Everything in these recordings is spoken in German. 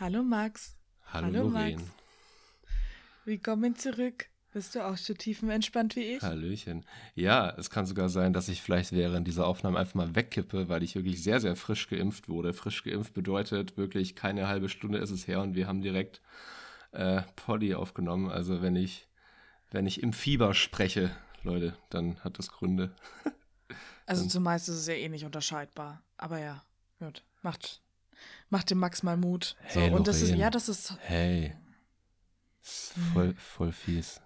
Hallo Max. Hallo, Hallo Lorraine. Max. Willkommen zurück. Bist du auch so tiefenentspannt wie ich? Hallöchen. Ja, es kann sogar sein, dass ich vielleicht während dieser Aufnahme einfach mal wegkippe, weil ich wirklich sehr, sehr frisch geimpft wurde. Frisch geimpft bedeutet wirklich keine halbe Stunde ist es her und wir haben direkt äh, Poddy aufgenommen. Also wenn ich, wenn ich im Fieber spreche, Leute, dann hat das Gründe. also zumeist ist es ja eh nicht unterscheidbar. Aber ja, gut. Macht, macht dem Max mal Mut. So, hey, und das ist, ja, das ist. Hey. Ist voll, voll fies.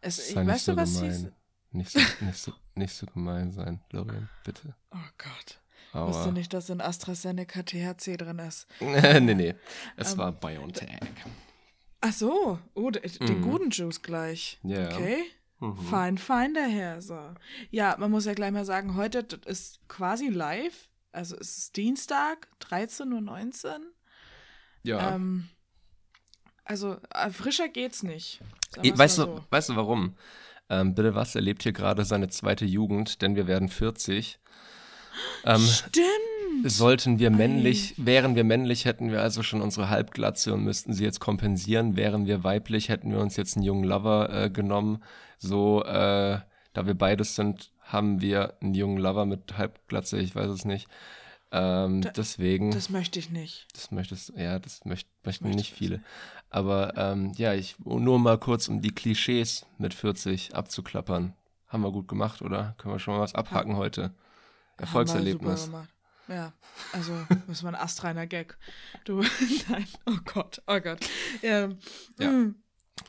Es, ich, weißt so du, was gemein. Nicht so, nicht, so, nicht so gemein sein, Lorraine, bitte. Oh Gott. Aber Wusste nicht, dass in AstraZeneca THC drin ist. nee, nee. Es um, ähm, war BioNTech. Ach so. Oh, den mhm. guten Juice gleich. Ja. Yeah. Okay. Mhm. Fein, fein daher. So. Ja, man muss ja gleich mal sagen, heute ist quasi live. Also es ist Dienstag, 13.19 Uhr. Ja. Ähm, also äh, frischer geht's nicht. Weißt, so. du, weißt du warum? Ähm, Bitte was erlebt hier gerade seine zweite Jugend, denn wir werden 40. Ähm, Stimmt. Sollten wir männlich, Ei. wären wir männlich, hätten wir also schon unsere Halbglatze und müssten sie jetzt kompensieren. Wären wir weiblich, hätten wir uns jetzt einen jungen Lover äh, genommen. So, äh, da wir beides sind, haben wir einen jungen Lover mit Halbglatze, ich weiß es nicht. Ähm, da, deswegen. Das möchte ich nicht. Das möchtest, ja, das möcht, möchten möchte nicht viele. Aber ähm, ja, ich nur mal kurz, um die Klischees mit 40 abzuklappern. Haben wir gut gemacht, oder? Können wir schon mal was abhaken ja. heute? Erfolgserlebnis. Ja, also das war ein astreiner Gag. Du, nein, oh Gott, oh Gott. Ja. ja. Hm.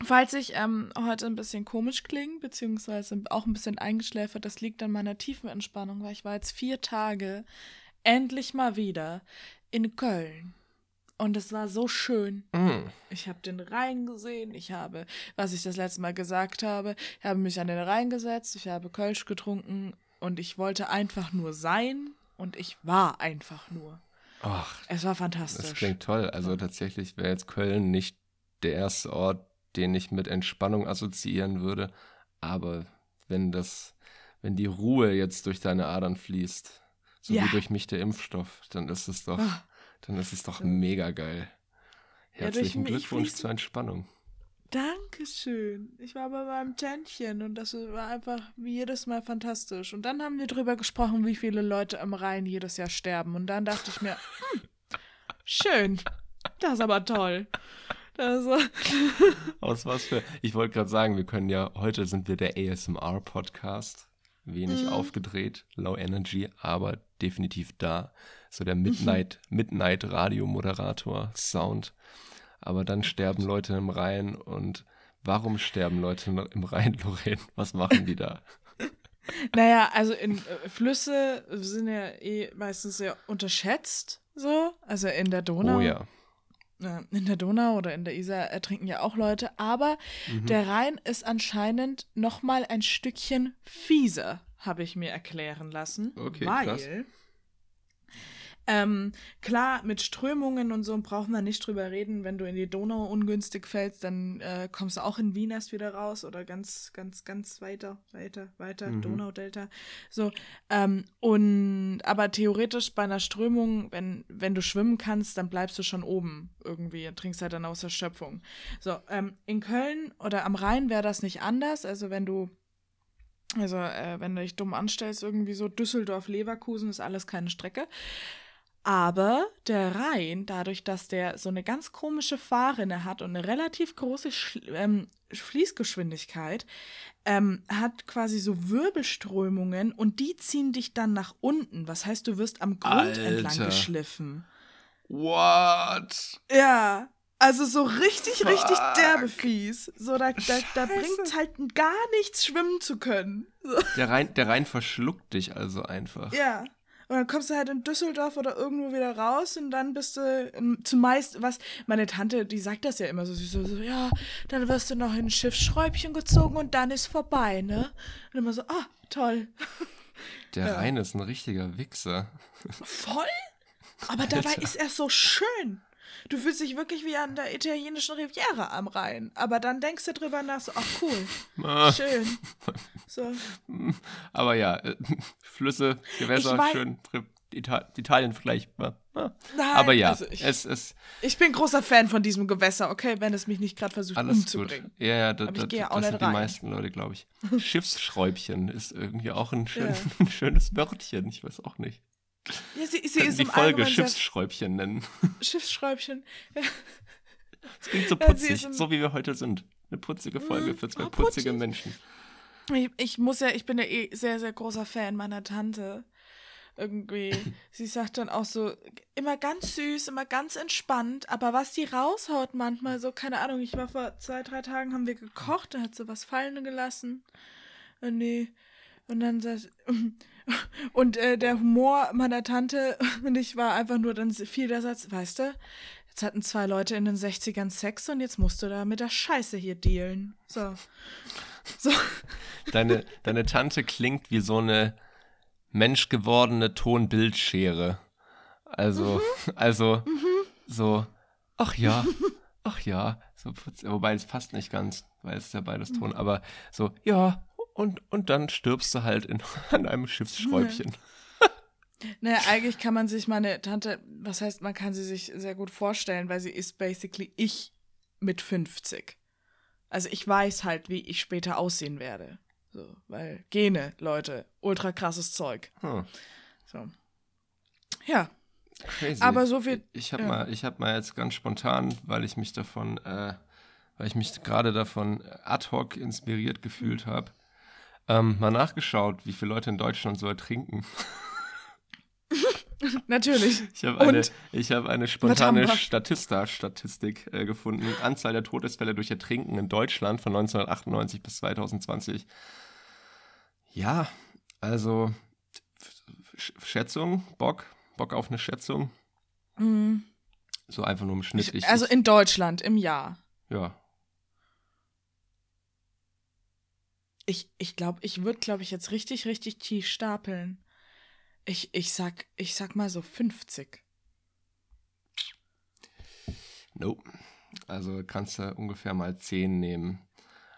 Falls ich ähm, heute ein bisschen komisch klinge, beziehungsweise auch ein bisschen eingeschläfert, das liegt an meiner tiefen Entspannung, weil ich war jetzt vier Tage endlich mal wieder in Köln. Und es war so schön. Mm. Ich habe den Rhein gesehen. Ich habe, was ich das letzte Mal gesagt habe, ich habe mich an den Rhein gesetzt. Ich habe Kölsch getrunken und ich wollte einfach nur sein. Und ich war einfach nur. Ach, es war fantastisch. Das klingt toll. Also tatsächlich wäre jetzt Köln nicht der erste Ort, den ich mit Entspannung assoziieren würde. Aber wenn das, wenn die Ruhe jetzt durch deine Adern fließt, so ja. wie durch mich der Impfstoff, dann ist es doch, oh. dann ist es doch mega geil. Herzlichen ja, Glückwunsch zur Entspannung. Dankeschön. Ich war bei meinem Tändchen und das war einfach wie jedes Mal fantastisch. Und dann haben wir drüber gesprochen, wie viele Leute am Rhein jedes Jahr sterben. Und dann dachte ich mir, hm, schön. Das ist aber toll. Das Aus was für. Ich wollte gerade sagen, wir können ja, heute sind wir der ASMR-Podcast wenig mhm. aufgedreht, low energy, aber definitiv da. So der Midnight, mhm. Midnight Radio-Moderator Sound. Aber dann sterben Leute im Rhein und warum sterben Leute im Rhein, Lorraine? Was machen die da? Naja, also in äh, Flüsse sind ja eh meistens sehr unterschätzt, so. Also in der Donau. Oh ja in der Donau oder in der Isar ertrinken ja auch Leute, aber mhm. der Rhein ist anscheinend noch mal ein Stückchen fieser, habe ich mir erklären lassen, okay, weil krass. Ähm, klar, mit Strömungen und so braucht man nicht drüber reden. Wenn du in die Donau ungünstig fällst, dann äh, kommst du auch in Wien erst wieder raus oder ganz, ganz, ganz weiter, weiter, weiter, mhm. Donaudelta. So, ähm, und aber theoretisch bei einer Strömung, wenn, wenn du schwimmen kannst, dann bleibst du schon oben irgendwie, trinkst halt dann aus der Schöpfung. So, ähm, in Köln oder am Rhein wäre das nicht anders. Also wenn du also, äh, wenn du dich dumm anstellst, irgendwie so Düsseldorf, Leverkusen ist alles keine Strecke. Aber der Rhein, dadurch, dass der so eine ganz komische Fahrrinne hat und eine relativ große Sch ähm, Fließgeschwindigkeit, ähm, hat quasi so Wirbelströmungen und die ziehen dich dann nach unten. Was heißt, du wirst am Grund Alter. entlang geschliffen. What? Ja. Also so richtig, Fuck. richtig derbe fies. So, da, da, da bringt es halt gar nichts, schwimmen zu können. Der Rhein, der Rhein verschluckt dich also einfach. Ja. Und dann kommst du halt in Düsseldorf oder irgendwo wieder raus und dann bist du zumeist, was, meine Tante, die sagt das ja immer so, sie so, so, ja, dann wirst du noch in ein Schiffsschräubchen gezogen und dann ist vorbei, ne? Und immer so, ah, toll. Der ja. Rhein ist ein richtiger Wichser. Voll? Aber dabei ist er so schön. Du fühlst dich wirklich wie an der italienischen Riviera am Rhein. Aber dann denkst du drüber nach, so, ach cool, ah. schön. So. Aber ja, äh, Flüsse, Gewässer, schön. Ita Italien vergleichbar. Nein, Aber ja, also ich, es ist ich bin großer Fan von diesem Gewässer, okay, wenn es mich nicht gerade versucht alles umzubringen. gut. Ja, ja, da, da, gehe ja auch das sind die rein. meisten Leute, glaube ich. Schiffsschräubchen ist irgendwie auch ein, schön, Ja. ein schönes Wörtchen. Ich weiß auch nicht. Ja, sie, sie ist die im Folge Schiffsschräubchen nennen. Schiffsschräubchen. Das klingt so Ja, putzig, im- so wie wir heute sind. Eine putzige Folge für zwei oh, putzige putzig. Menschen. Ich, ich muss ja, ich bin ja eh sehr, sehr großer Fan meiner Tante. Irgendwie, sie sagt dann auch so, immer ganz süß, immer ganz entspannt, aber was die raushaut manchmal, so, keine Ahnung, ich war vor zwei, drei Tagen, haben wir gekocht, da hat sie was fallen gelassen. Äh, nee. Und dann sagt, und äh, der Humor meiner Tante und ich war einfach nur dann viel der Satz, weißt du, jetzt hatten zwei Leute in den 60ern Sex und jetzt musst du da mit der Scheiße hier dealen. So. So. Deine, deine Tante klingt wie so eine menschgewordene Tonbildschere. Also, Mhm. also, so, ach ja, ach ja, so, wobei es passt nicht ganz, weil es ist ja beides Ton, Mhm. aber so, ja, und, und dann stirbst du halt in, an einem Schiffsschräubchen. Naja, eigentlich kann man sich meine Tante, was heißt, man kann sie sich sehr gut vorstellen, weil sie ist basically ich mit 50. Also ich weiß halt, wie ich später aussehen werde. So, weil Gene, Leute, ultra krasses Zeug. Hm, So. Ja, crazy. Aber so viel- Ich habe ja. mal, ich habe mal jetzt ganz spontan, weil ich mich davon, äh, weil ich mich gerade davon ad hoc inspiriert gefühlt habe, ähm, mal nachgeschaut, wie viele Leute in Deutschland so ertrinken. natürlich. Ich habe eine, ich habe eine spontane? Statista-Statistik äh, gefunden. Anzahl der Todesfälle durch Ertrinken in Deutschland von 1998 bis 2020. Ja, also Sch Schätzung, Bock, Bock auf eine Schätzung. Mhm. So einfach nur im Schnitt. Ich, also in Deutschland im Jahr. ja, Ich, ich glaube, ich würde, glaube ich, jetzt richtig, richtig tief stapeln. Ich, ich sag, ich sag mal so 50. Nope. Also kannst du ungefähr mal 10 nehmen.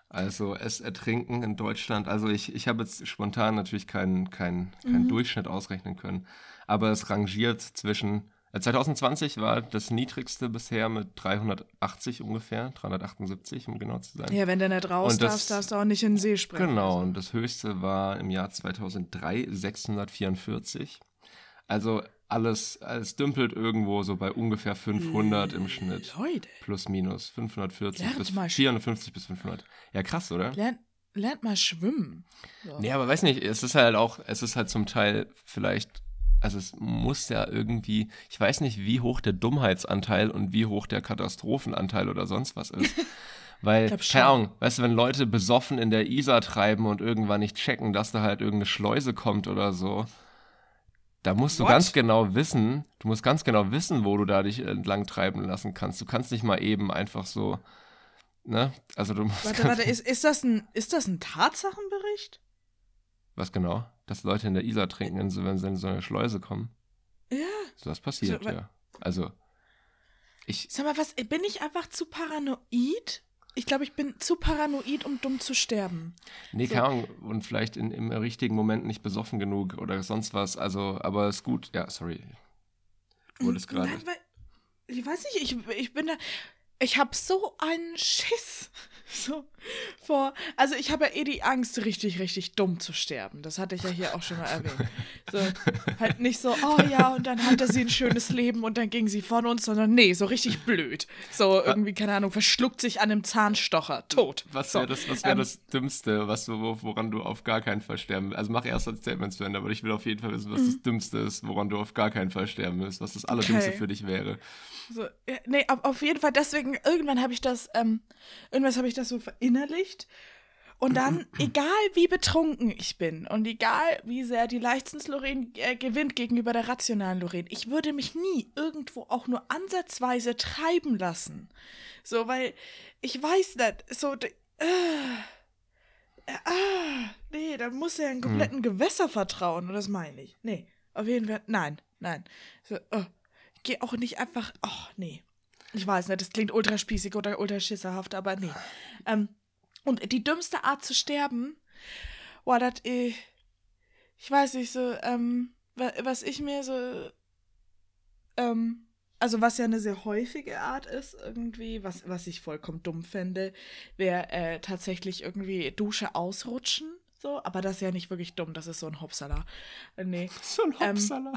Also es ertrinken in Deutschland, also ich, ich habe jetzt spontan natürlich keinen keinen keinen Mhm. Durchschnitt ausrechnen können, aber es rangiert zwischen, 2020 war das niedrigste bisher mit 380 ungefähr, 378 um genau zu sein. Ja, wenn du nicht raus Und das- darfst, darfst du auch nicht in den See springen. Genau, Also. und das höchste war im Jahr 2003 644. Also alles, alles dümpelt irgendwo so bei ungefähr 500 im Schnitt. Leute, Plus minus 540 Lernt bis mal. 450 bis 500. Ja, krass, oder? lernt, lernt mal schwimmen. So. Nee, aber weiß nicht, es ist halt auch, es ist halt zum Teil vielleicht, also es muss ja irgendwie, ich weiß nicht, wie hoch der Dummheitsanteil und wie hoch der Katastrophenanteil oder sonst was ist. Weil, keine Ahnung, weißt du, wenn Leute besoffen in der Isar treiben und irgendwann nicht checken, dass da halt irgendeine Schleuse kommt oder so, da musst du What? ganz genau wissen, du musst ganz genau wissen, wo du da dich entlang treiben lassen kannst. Du kannst nicht mal eben einfach so, ne? Also du musst Warte, warte, ist, ist, das ein, ist das ein Tatsachenbericht? Was genau? Dass Leute in der Isar trinken, wenn sie, wenn sie in so eine Schleuse kommen. Ja. So was passiert, So, ja. Also, ich, Sag mal, was, bin ich einfach zu paranoid? Ich glaube, ich bin zu paranoid, um dumm zu sterben. nee, So. keine Ahnung, und vielleicht in, im richtigen Moment nicht besoffen genug oder sonst was. Also, aber ist gut. Ja, sorry. Du wolltest gerade. Ich weiß nicht, ich, ich bin da. Ich habe so einen Schiss. So vor. Also ich habe ja eh die Angst, richtig, richtig dumm zu sterben. Das hatte ich ja hier auch schon mal erwähnt. So, halt nicht so, oh ja, und dann hatte sie ein schönes Leben und dann ging sie von uns, sondern nee, so richtig blöd. So irgendwie, keine Ahnung, verschluckt sich an einem Zahnstocher, tot. Was so, wäre das, was wär ähm, das Dümmste, was woran du auf gar keinen Fall sterben Also mach erst das Statement zu Ende, aber ich will auf jeden Fall wissen, was das Dümmste ist, woran du auf gar keinen Fall sterben willst, was das Allerdümmste Mhm. Okay. für dich wäre. So, nee, auf, auf jeden Fall deswegen, irgendwann habe ich das, ähm, irgendwas habe ich das so verinnerlicht. Und dann, egal wie betrunken ich bin und egal wie sehr die Leichtsinns-Lorraine äh, gewinnt gegenüber der rationalen Lorraine, ich würde mich nie irgendwo auch nur ansatzweise treiben lassen. So, weil ich weiß nicht, so, äh, äh, ah, nee, da muss er einen kompletten Gewässer vertrauen und das meine ich. Nee, auf jeden Fall, nein, nein. So, oh, ich gehe auch nicht einfach, ach, nee. Ich weiß nicht, das klingt ultra spießig oder ultra schisserhaft, aber nee. Ähm, und die dümmste Art zu sterben, war das, äh, ich weiß nicht, so, ähm, was ich mir so, ähm, also was ja eine sehr häufige Art ist, irgendwie, was, was ich vollkommen dumm fände, wäre äh, tatsächlich irgendwie Dusche ausrutschen. So, aber das ist ja nicht wirklich dumm, das ist so ein Hopsala. Äh, nee. So ein Ähm, Hopsala.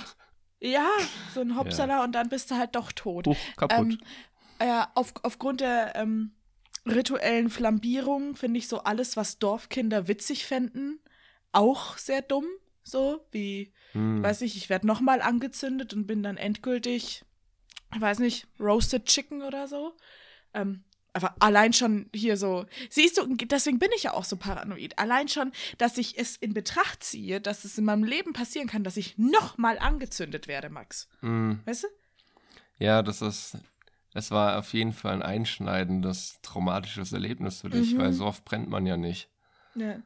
Ja, so ein Hopsala und dann bist du halt doch tot. Huch, kaputt. Ähm, ja, auf, aufgrund der ähm, rituellen Flambierung finde ich so alles, was Dorfkinder witzig fänden, auch sehr dumm. So wie, Hm. weiß ich, ich werde nochmal angezündet und bin dann endgültig, ich weiß nicht, Roasted Chicken oder so. Ähm, aber allein schon hier so, siehst du, deswegen bin ich ja auch so paranoid. Allein schon, dass ich es in Betracht ziehe, dass es in meinem Leben passieren kann, dass ich nochmal angezündet werde, Max. Hm. Weißt du? Ja, das ist, es war auf jeden Fall ein einschneidendes, traumatisches Erlebnis für dich, Mhm. weil so oft brennt man ja nicht. Ja.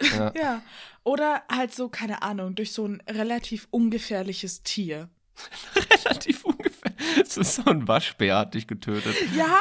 Ja. Ja. Oder halt so, keine Ahnung, durch so ein relativ ungefährliches Tier. Relativ ungefähr. Es ist so ein Waschbär hat dich getötet. Ja,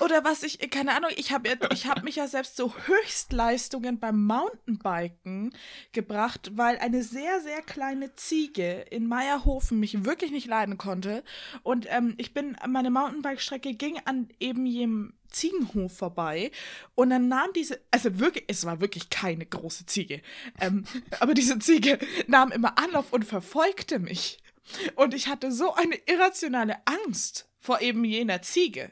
oder was ich, keine Ahnung, ich habe hab mich ja selbst so Höchstleistungen beim Mountainbiken gebracht, weil eine sehr, sehr kleine Ziege in Meierhofen mich wirklich nicht leiden konnte. Und ähm, ich bin, meine Mountainbike-Strecke ging an eben jedem Ziegenhof vorbei und dann nahm diese, also wirklich, es war wirklich keine große Ziege, ähm, aber diese Ziege nahm immer Anlauf und verfolgte mich. Und ich hatte so eine irrationale Angst vor eben jener Ziege,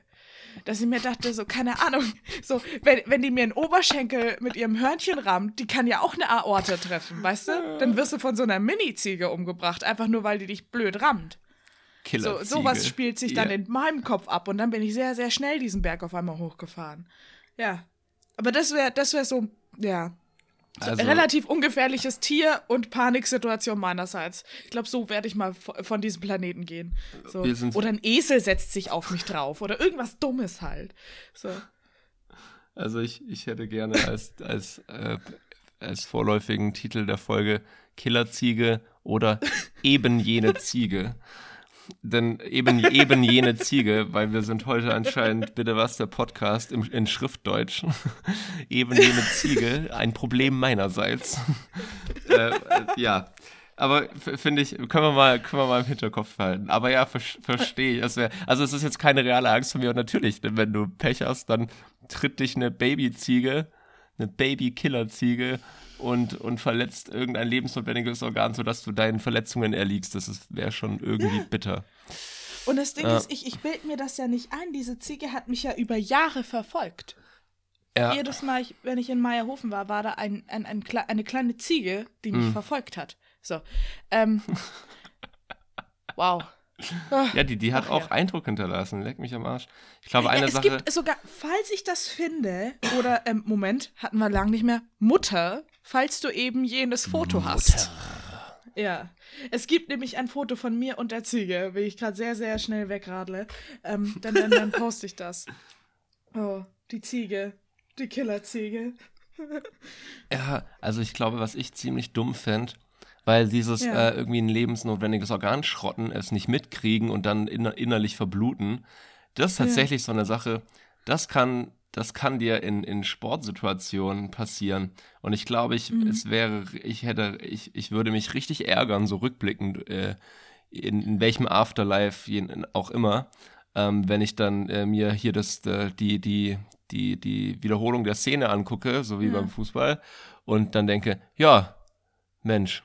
dass ich mir dachte, so, keine Ahnung, so, wenn, wenn die mir einen Oberschenkel mit ihrem Hörnchen rammt, die kann ja auch eine Aorte treffen, weißt du? Dann wirst du von so einer Mini-Ziege umgebracht, einfach nur, weil die dich blöd rammt. So, Killer. sowas spielt sich dann Ja. in meinem Kopf ab und dann bin ich sehr, sehr schnell diesen Berg auf einmal hochgefahren. Ja. Aber das wäre das wär so, ja, so Also- relativ ungefährliches Tier und Paniksituation meinerseits. Ich glaube, so werde ich mal von diesem Planeten gehen. So. Oder ein Esel setzt sich auf mich drauf oder irgendwas Dummes halt. So. Also ich, ich hätte gerne als, als, äh, als vorläufigen Titel der Folge Killerziege oder eben jene Ziege. Denn eben, eben jene Ziege, weil wir sind heute anscheinend, bitte was, der Podcast im, in Schriftdeutsch. eben jene Ziege, ein Problem meinerseits. äh, äh, ja. Aber finde ich, können wir mal, können wir mal im Hinterkopf halten. Aber ja, ver verstehe ich. Wär, also es ist jetzt keine reale Angst von mir und natürlich, denn wenn du Pech hast, dann tritt dich eine Babyziege, eine Baby-Killer-Ziege und, und verletzt irgendein lebensnotwendiges Organ, sodass du deinen Verletzungen erliegst. Das wäre schon irgendwie bitter. Und das Ding Ja. ist, ich, ich bild mir das ja nicht ein. Diese Ziege hat mich ja über Jahre verfolgt. Ja, Jedes Mal, ich, wenn ich in Meierhofen war, war da ein, ein, ein, eine kleine Ziege, die mich Mhm. verfolgt hat. So. Ähm, wow. Ah. ja die, die hat Ach auch ja. Eindruck hinterlassen. Leck mich am Arsch. Ich glaube, eine ja, es Sache. gibt sogar, falls ich das finde, oder ähm, Moment, hatten wir lang nicht mehr, Mutter, falls du eben jenes Foto hast. Ja. Es gibt nämlich ein Foto von mir und der Ziege, wie ich gerade sehr, sehr schnell wegradle. Ähm, dann, dann, dann poste ich das. Oh, die Ziege. Die Killerziege. Ja, also ich glaube, was ich ziemlich dumm fände, weil dieses Ja. äh, irgendwie ein lebensnotwendiges Organ schrotten, es nicht mitkriegen und dann inner innerlich verbluten, das ist Ja. tatsächlich so eine Sache, das kann, das kann dir in, in Sportsituationen passieren. Und ich glaube, ich, Mhm. es wäre, ich hätte, ich, ich würde mich richtig ärgern, so rückblickend, äh, in, in welchem Afterlife jen- auch immer, ähm, wenn ich dann äh, mir hier das, äh, die, die, die, die Wiederholung der Szene angucke, so wie Ja. beim Fußball, und dann denke, ja, Mensch,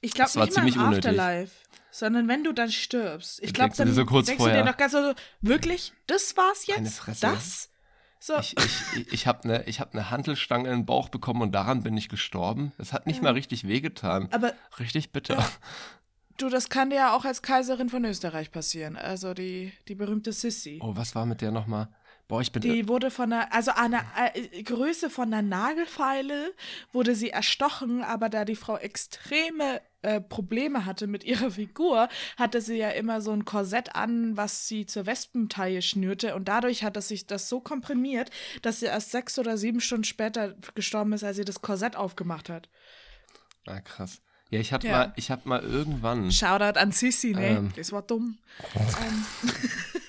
Ich glaube nicht mal im ziemlich unnötig. Afterlife, sondern wenn du dann stirbst. Ich glaube, dann so kurz denkst vorher. du dir noch ganz so, wirklich? Das war's jetzt? Das? So, ich, ich, ich, ich habe eine hab ne Hantelstange in den Bauch bekommen und daran bin ich gestorben. Es hat nicht Ja. mal richtig wehgetan. aber Richtig bitter. Ja. du, das kann dir ja auch als Kaiserin von Österreich passieren. Also die, die berühmte Sissi. Oh, was war mit der nochmal? Boah, ich bin. Die wurde von einer, also einer äh, Größe von einer Nagelfeile wurde sie erstochen, aber da die Frau extreme äh, Probleme hatte mit ihrer Figur, hatte sie ja immer so ein Korsett an, was sie zur Wespenteile schnürte und dadurch hat es sich das so komprimiert, dass sie erst sechs oder sieben Stunden später gestorben ist, als sie das Korsett aufgemacht hat. ah, krass. Ja, ich hatte Ja. mal, ich hab mal irgendwann, Shoutout an Sissi, ne? Ähm. Das war dumm. ähm,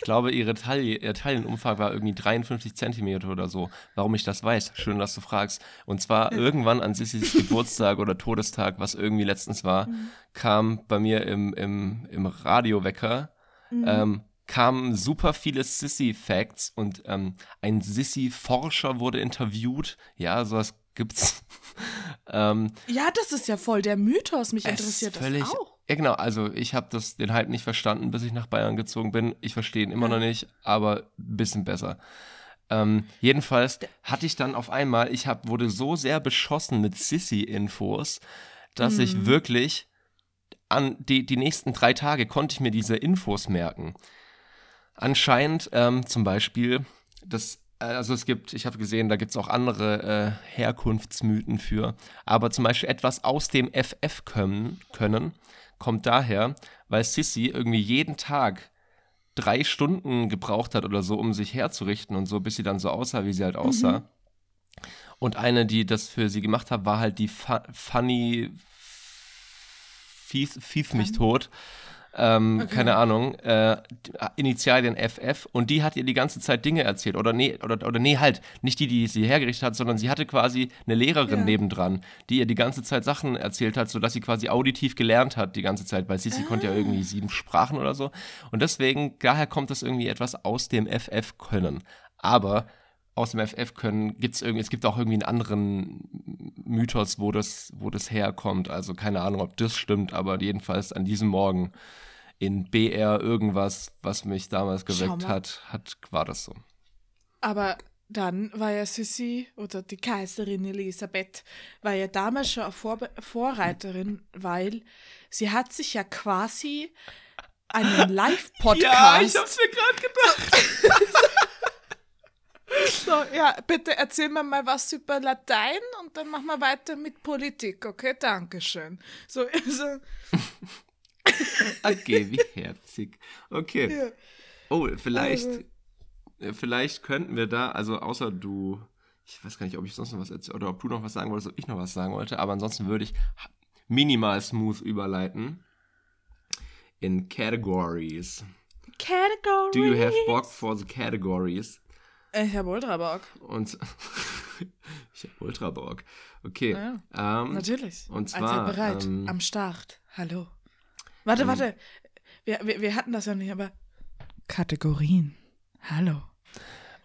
ich glaube, ihre Taille, ihr Taillenumfang war irgendwie 53 Zentimeter oder so. Warum ich das weiß, schön, dass du fragst. Und zwar irgendwann an Sissys Geburtstag oder Todestag, was irgendwie letztens war, mhm. kam bei mir im, im, im Radiowecker, mhm. ähm, kamen super viele Sissy-Facts und ähm, ein Sissy-Forscher wurde interviewt. Ja, sowas gibt's. ähm, ja, das ist ja voll der Mythos. Mich interessiert völlig, das auch. Ja, genau. Also ich habe das den Hype nicht verstanden, bis ich nach Bayern gezogen bin. Ich verstehe ihn immer noch nicht, aber ein bisschen besser. Ähm, jedenfalls hatte ich dann auf einmal, ich hab, wurde so sehr beschossen mit Sissy-Infos, dass mhm. ich wirklich an die, die nächsten drei Tage konnte ich mir diese Infos merken. Anscheinend ähm, zum Beispiel, das, also es gibt, ich habe gesehen, da gibt es auch andere äh, Herkunftsmythen für, aber zum Beispiel etwas aus dem FF können, können kommt daher, weil Sissy irgendwie jeden Tag drei Stunden gebraucht hat oder so, um sich herzurichten und so, bis sie dann so aussah, wie sie halt aussah. Mhm. Und eine, die das für sie gemacht hat, war halt die Fu Funny Fief, Fief mich tot ähm, okay. keine Ahnung, äh, Initialien FF und die hat ihr die ganze Zeit Dinge erzählt oder nee, oder, oder nee, halt, nicht die, die sie hergerichtet hat, sondern sie hatte quasi eine Lehrerin ja. nebendran, die ihr die ganze Zeit Sachen erzählt hat, sodass sie quasi auditiv gelernt hat die ganze Zeit, weil sie, sie ah. konnte ja irgendwie sieben Sprachen oder so und deswegen, daher kommt das irgendwie etwas aus dem FF können, aber aus dem FF können, gibt es irgendwie, es gibt auch irgendwie einen anderen Mythos, wo das, wo das herkommt. Also keine Ahnung, ob das stimmt, aber jedenfalls an diesem Morgen in BR irgendwas, was mich damals geweckt hat, hat, war das so. Aber dann war ja Sissi oder die Kaiserin Elisabeth war ja damals schon eine Vor Vorreiterin, weil sie hat sich ja quasi einen Live-Podcast. Ja, ich hab's mir gerade gedacht. So, ja, bitte erzähl mir mal was über Latein und dann machen wir weiter mit Politik, okay? Dankeschön. So, also. okay, wie herzig. Okay. Ja. Oh, vielleicht, also. Vielleicht könnten wir da, also außer du, ich weiß gar nicht, ob ich sonst noch was erzähle oder ob du noch was sagen wolltest, ob ich noch was sagen wollte, aber ansonsten würde ich minimal smooth überleiten in Categories. Categories. Do you have bock for the categories? Ich habe Ultra Bock. Und ich habe Ultra Bock. Okay. Ja, ähm, natürlich. Und zwar Allzeit bereit. Ähm, am Start. Hallo. Warte, ähm, warte. Wir, wir, wir hatten das ja nicht, aber Kategorien. Hallo.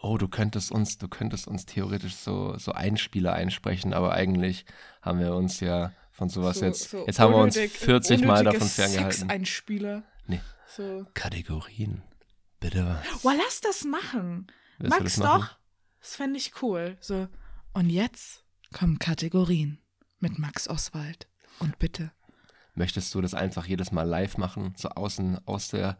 Oh, du könntest uns, du könntest uns theoretisch so, so Einspieler einsprechen, aber eigentlich haben wir uns ja von sowas so, jetzt. So jetzt haben wir uns 40 Mal davon ferngehalten. Sex-Einspieler. Nee. So. Kategorien. Bitte was. Oh, lass das machen. Max doch. Das fände ich cool. So. Und jetzt kommen Kategorien mit Max Oswald. Und bitte. Möchtest du das einfach jedes Mal live machen? So außen aus der,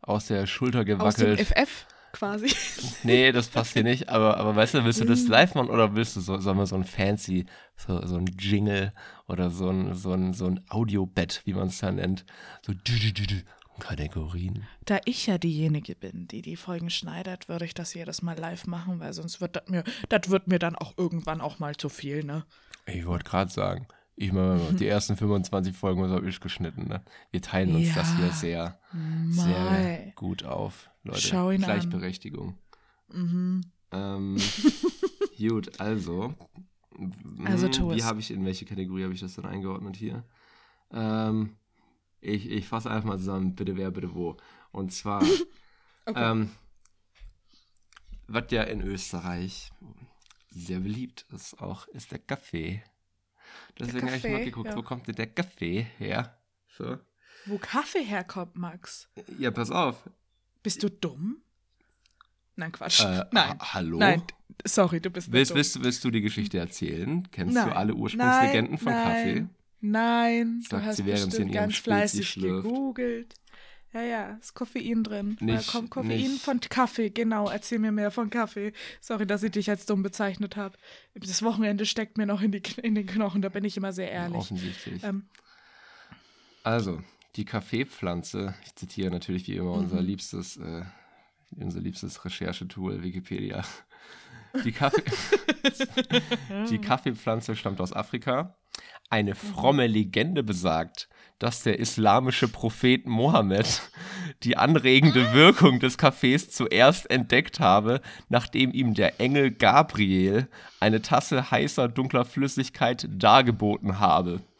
aus der Schulter gewackelt? Aus dem FF quasi. Nee, das passt hier nicht. Aber, aber weißt du, willst du das live machen oder willst du so, sollen wir so ein fancy, so, so ein Jingle oder so ein, so ein, so ein Audiobett, wie man es da nennt? So dü, dü, dü, Kategorien. Da ich ja diejenige bin, die die Folgen schneidet, würde ich das jedes Mal live machen, weil sonst wird das mir, das wird mir dann auch irgendwann auch mal zu viel, ne? Ich wollte gerade sagen, ich meine, die ersten 25 Folgen habe ich geschnitten, ne? Wir teilen uns ja, das hier sehr, sehr gut auf, Leute. Schau ihn Gleichberechtigung. An. Mhm. Ähm, gut, also. Also, Wie habe ich, in welche Kategorie habe ich das dann eingeordnet hier? Ähm, ich, ich fasse einfach mal zusammen, bitte wer, bitte wo. Und zwar, okay. ähm, was ja in Österreich sehr beliebt ist, auch ist der Kaffee. Deswegen habe ich mal geguckt, ja. wo kommt denn der Kaffee her? So. Wo Kaffee herkommt, Max? Ja, pass auf. Bist du dumm? Nein, Quatsch. Äh, Nein. Hallo? Nein, sorry, du bist willst, dumm. Willst, willst du die Geschichte erzählen? Kennst nein. du alle Ursprungslegenden von nein. Kaffee? Nein, Sagt du hast sie, während bestimmt ganz fleißig gegoogelt. Ja, ja, ist Koffein drin. Nicht, da kommt Koffein nicht. von Kaffee, genau. Erzähl mir mehr von Kaffee. Sorry, dass ich dich als dumm bezeichnet habe. Das Wochenende steckt mir noch in, die, in, den Knochen, da bin ich immer sehr ehrlich. Offensichtlich. Ähm, also, die Kaffeepflanze, ich zitiere natürlich wie immer unser mhm. liebstes, äh, unser liebstes Recherchetool, Wikipedia. Die, Kaffee die Kaffeepflanze stammt aus Afrika eine fromme Legende besagt, dass der islamische Prophet Mohammed die anregende Wirkung des Kaffees zuerst entdeckt habe, nachdem ihm der Engel Gabriel eine Tasse heißer, dunkler Flüssigkeit dargeboten habe.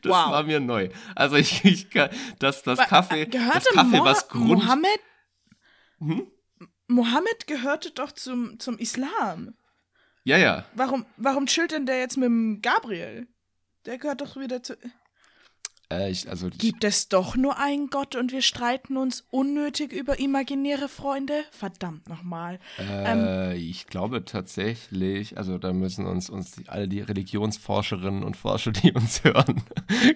Das wow. war mir neu. Also ich, ich dass das Kaffee, äh, gehörte das Kaffee Mo was Grund... Mohammed, hm? Mohammed gehörte doch zum, zum Islam. Ja, ja. Warum, warum chillt denn der jetzt mit dem Gabriel? Der gehört doch wieder zu. Äh, ich, also Gibt es doch nur einen Gott und wir streiten uns unnötig über imaginäre Freunde? Verdammt nochmal. Äh, ähm, ich glaube tatsächlich, also da müssen uns, uns die, alle die Religionsforscherinnen und Forscher, die uns hören,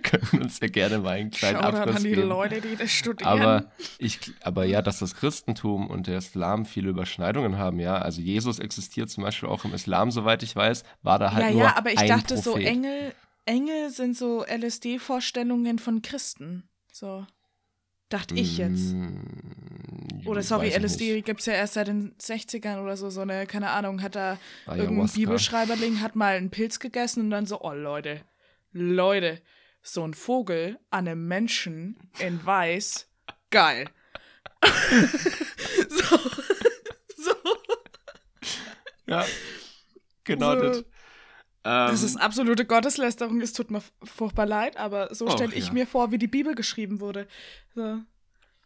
können uns ja gerne mal einen kleinen Shoutout Abriss an die geben. Leute, die das studieren. Aber, ich, aber ja, dass das Christentum und der Islam viele Überschneidungen haben, ja. Also Jesus existiert zum Beispiel auch im Islam, soweit ich weiß, war da halt ja, nur Ja, aber ich dachte Prophet. so Engel Engel sind so LSD-Vorstellungen von Christen. So. Dachte ich jetzt. Mm, oder sorry, LSD gibt es ja erst seit den 60ern oder so, so eine, keine Ahnung, hat da Ayahuasca. irgendein Bibelschreiberling, hat mal einen Pilz gegessen und dann so, oh Leute, Leute, so ein Vogel an einem Menschen in weiß, geil. so. so. Ja, genau so. das. Das ist ähm, absolute Gotteslästerung, es tut mir furchtbar leid, aber so stelle ich ja. mir vor, wie die Bibel geschrieben wurde. So,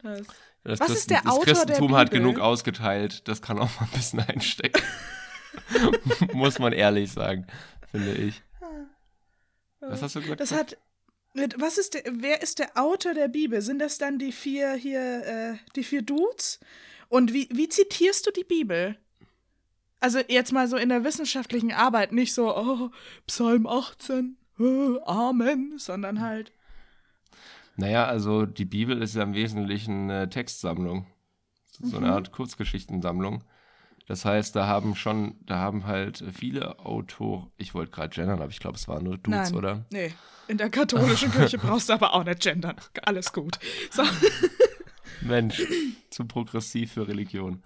das. Das Was Christen, ist der das Autor Christentum der Bibel? hat genug ausgeteilt, das kann auch mal ein bisschen einstecken. Muss man ehrlich sagen, finde ich. Was hast du gesagt? Das hat. Was ist der, wer ist der Autor der Bibel? Sind das dann die vier hier, äh, die vier Dudes? Und wie, wie zitierst du die Bibel? Also jetzt mal so in der wissenschaftlichen Arbeit, nicht so, oh, Psalm 18, oh, Amen, sondern halt. Naja, also die Bibel ist ja im Wesentlichen eine Textsammlung. So eine mhm. Art Kurzgeschichtensammlung. Das heißt, da haben schon, da haben halt viele Autoren, ich wollte gerade gendern, aber ich glaube, es waren nur Dudes, Nein, oder? Nee, in der katholischen Kirche brauchst du aber auch nicht gendern. Alles gut. So. Mensch, zu progressiv für Religion.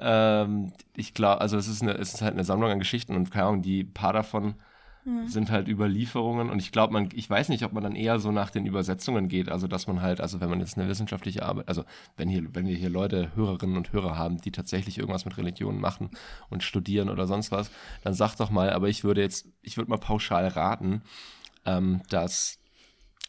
Ähm, ich glaube, also es ist, eine, es ist halt eine Sammlung an Geschichten und keine Ahnung, die paar davon mhm. sind halt Überlieferungen und ich glaube, man, ich weiß nicht, ob man dann eher so nach den Übersetzungen geht, also dass man halt, also wenn man jetzt eine wissenschaftliche Arbeit, also wenn hier, wenn wir hier Leute, Hörerinnen und Hörer haben, die tatsächlich irgendwas mit Religionen machen und studieren oder sonst was, dann sag doch mal, aber ich würde jetzt, ich würde mal pauschal raten, ähm, dass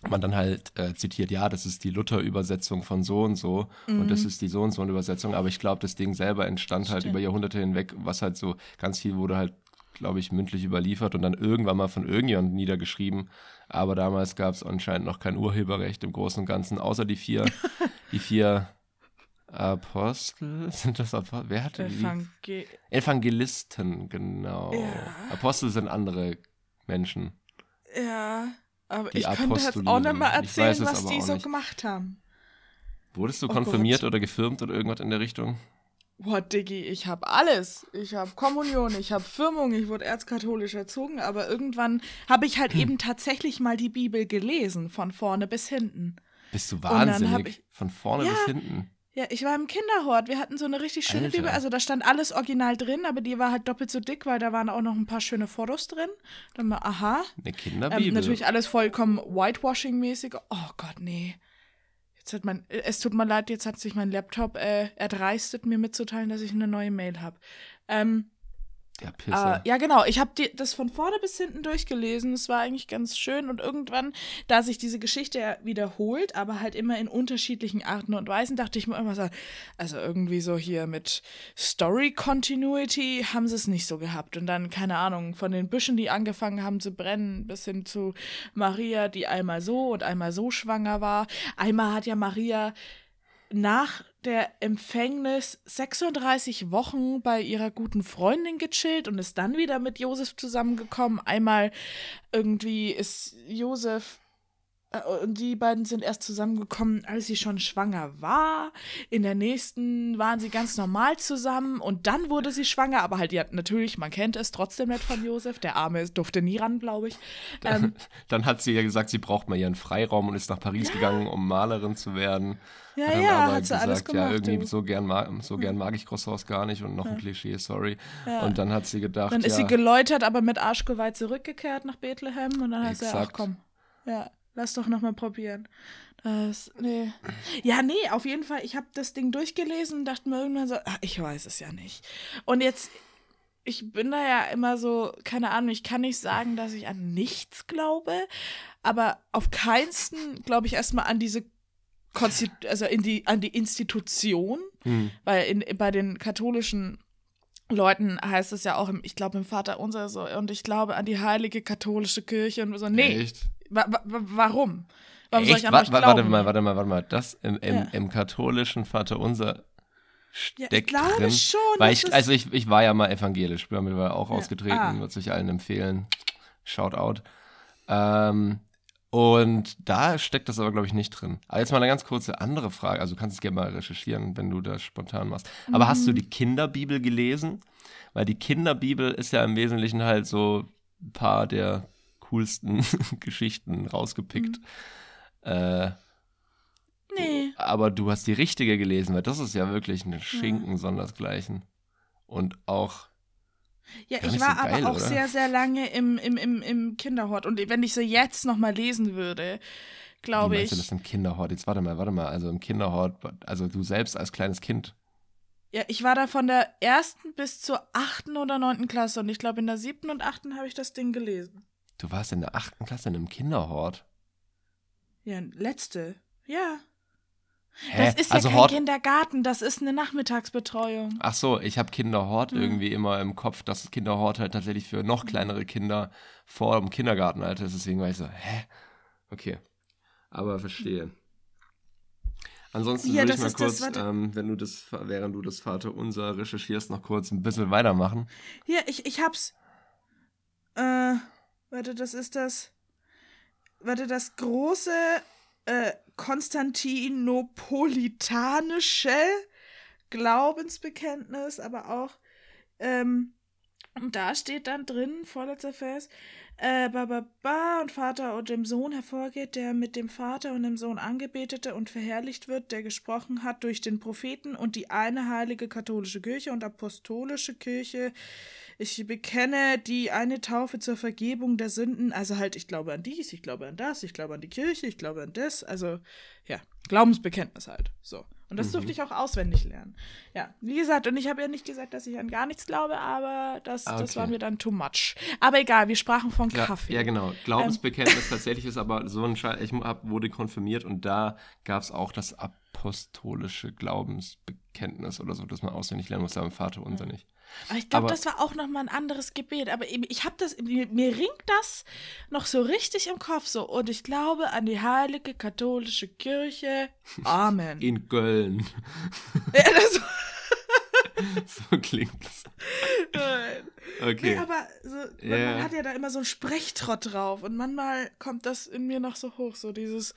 man dann halt äh, zitiert, ja, das ist die Luther-Übersetzung von so und so mhm. und das mhm. ist die so und so Übersetzung, aber ich glaube, das Ding selber entstand halt Stimmt. über Jahrhunderte hinweg, was halt so, ganz viel wurde halt, glaube ich, mündlich überliefert und dann irgendwann mal von irgendjemandem niedergeschrieben, aber damals gab es anscheinend noch kein Urheberrecht im Großen und Ganzen, außer die vier, die vier Apostel, sind das Apostel? Wer hatte Evangel die? Evangelisten, genau. Ja. Apostel sind andere Menschen. Ja. Aber die ich könnte jetzt auch nicht mal erzählen, was die so nicht. gemacht haben. Wurdest du oh konfirmiert Gott. oder gefirmt oder irgendwas in der Richtung? Boah, Diggi, ich habe alles. Ich habe Kommunion, ich habe Firmung, ich wurde erzkatholisch erzogen, aber irgendwann habe ich halt hm. eben tatsächlich mal die Bibel gelesen, von vorne bis hinten. Bist du wahnsinnig? Ich, von vorne ja, bis hinten? Ja, ich war im Kinderhort. Wir hatten so eine richtig schöne Alter. Bibel. Also da stand alles original drin, aber die war halt doppelt so dick, weil da waren auch noch ein paar schöne Fotos drin. Dann mal, aha. Eine Kinderbibel. Ähm, natürlich alles vollkommen Whitewashing-mäßig. Oh Gott, nee. Jetzt hat mein, es tut mir leid, jetzt hat sich mein Laptop äh, erdreistet, mir mitzuteilen, dass ich eine neue Mail habe. Ähm, der Pisser. Äh, ja, genau. Ich habe das von vorne bis hinten durchgelesen. Es war eigentlich ganz schön. Und irgendwann, da sich diese Geschichte wiederholt, aber halt immer in unterschiedlichen Arten und Weisen, dachte ich mir immer so, also irgendwie so hier mit Story Continuity haben sie es nicht so gehabt. Und dann, keine Ahnung, von den Büschen, die angefangen haben zu brennen, bis hin zu Maria, die einmal so und einmal so schwanger war. Einmal hat ja Maria nach der Empfängnis 36 Wochen bei ihrer guten Freundin gechillt und ist dann wieder mit Josef zusammengekommen. Einmal irgendwie ist Josef und die beiden sind erst zusammengekommen, als sie schon schwanger war. In der nächsten waren sie ganz normal zusammen und dann wurde sie schwanger, aber halt, ja, natürlich, man kennt es trotzdem nicht von Josef. Der Arme durfte nie ran, glaube ich. Ähm, dann hat sie ja gesagt, sie braucht mal ihren Freiraum und ist nach Paris ja. gegangen, um Malerin zu werden. Ja, hat dann ja, aber hat gesagt, alles gemacht, ja, irgendwie so gern, mag, so gern mag ich Croissants gar nicht und noch ja. ein Klischee, sorry. Ja. Und dann hat sie gedacht, Dann ist sie geläutert, aber mit Arschgeweih zurückgekehrt nach Bethlehem und dann hat sie gesagt, ach komm. Ja. Lass doch nochmal probieren. Das, nee. Ja, nee, auf jeden Fall. Ich habe das Ding durchgelesen und dachte mir irgendwann so, ach, ich weiß es ja nicht. Und jetzt, ich bin da ja immer so, keine Ahnung, ich kann nicht sagen, dass ich an nichts glaube, aber auf keinsten glaube ich erstmal an diese Konstit also in die, an die Institution, Hm. weil in, bei den katholischen Leuten heißt es ja auch, im, ich glaube im Vater unser so, und ich glaube an die heilige katholische Kirche und so, nee, Echt? Wa wa wa- warum? Warum soll Echt? ich an Wa- euch wa- warte mal, warte mal, warte mal. Das im, im, Ja. im katholischen Vater unser Ja, ich steckt glaube drin. schon. Weil ich, also ich, ich war ja mal evangelisch, bin war auch Ja. ausgetreten, Ah. würde ich allen empfehlen. Shoutout. Ähm, und da steckt das aber, glaube ich, nicht drin. Aber jetzt mal eine ganz kurze andere Frage. Also du kannst es gerne mal recherchieren, wenn du das spontan machst. Aber hast Mhm. du die Kinderbibel gelesen? Weil die Kinderbibel ist ja im Wesentlichen halt so ein paar der coolsten Geschichten rausgepickt. Mhm. Äh, nee. aber du hast die richtige gelesen, weil das ist ja wirklich ein Schinken sondersgleichen. Und auch, Ja, ich war so aber geil, auch oder? sehr, sehr lange im, im, im, im Kinderhort. Und wenn ich sie jetzt nochmal lesen würde, glaube ich. du das im Kinderhort? Jetzt warte mal, warte mal. Also im Kinderhort, also du selbst als kleines Kind. Ja, ich war da von der ersten bis zur achten oder neunten Klasse. Und ich glaube, in der siebten und achten habe ich das Ding gelesen. Du warst in der achten Klasse in einem Kinderhort. Ja, letzte. Ja. Hä? Das ist ja also kein Hort. Kindergarten, das ist eine Nachmittagsbetreuung. Ach so, ich habe Kinderhort Hm. irgendwie immer im Kopf, dass Kinderhort halt tatsächlich für noch kleinere Kinder vor dem Kindergartenalter ist. Deswegen war ich so, hä? Okay. Aber verstehe. Ansonsten Ja, würde ich das mal das, kurz, warte. ähm, wenn du das, während du das Vater unser recherchierst, noch kurz ein bisschen weitermachen. Hier, ich, ich hab's. Äh, warte, das ist das. Warte, das große äh, konstantinopolitanische Glaubensbekenntnis, aber auch. Ähm, und da steht dann drin, vorletzter Vers, äh, ba, ba, ba, und Vater und dem Sohn hervorgeht, der mit dem Vater und dem Sohn angebetete und verherrlicht wird, der gesprochen hat durch den Propheten und die eine heilige katholische Kirche und apostolische Kirche. Ich bekenne die eine Taufe zur Vergebung der Sünden. Also halt, ich glaube an dies, ich glaube an das, ich glaube an die Kirche, ich glaube an das. Also, ja, Glaubensbekenntnis halt. So. Und das Mhm. durfte ich auch auswendig lernen. Ja, wie gesagt, und ich habe ja nicht gesagt, dass ich an gar nichts glaube, aber das, Ah, das okay. war mir dann too much. Aber egal, wir sprachen von Ja, Kaffee. ja, genau. Glaubensbekenntnis tatsächlich ist aber so ein Scheiß. Ich hab, wurde konfirmiert und da gab es auch das apostolische Glaubensbekenntnis oder so, dass man auswendig lernen muss, aber im Vater unser nicht. Aber ich glaube, das war auch noch mal ein anderes Gebet. Aber ich habe das, mir, mir ringt das noch so richtig im Kopf so. Und ich glaube an die heilige katholische Kirche. Amen. In Köln. ja, das, so klingt es. Nein. Okay. Nee, aber so, man, man hat ja da immer so einen Sprechtrott drauf. Und manchmal kommt das in mir noch so hoch. So dieses,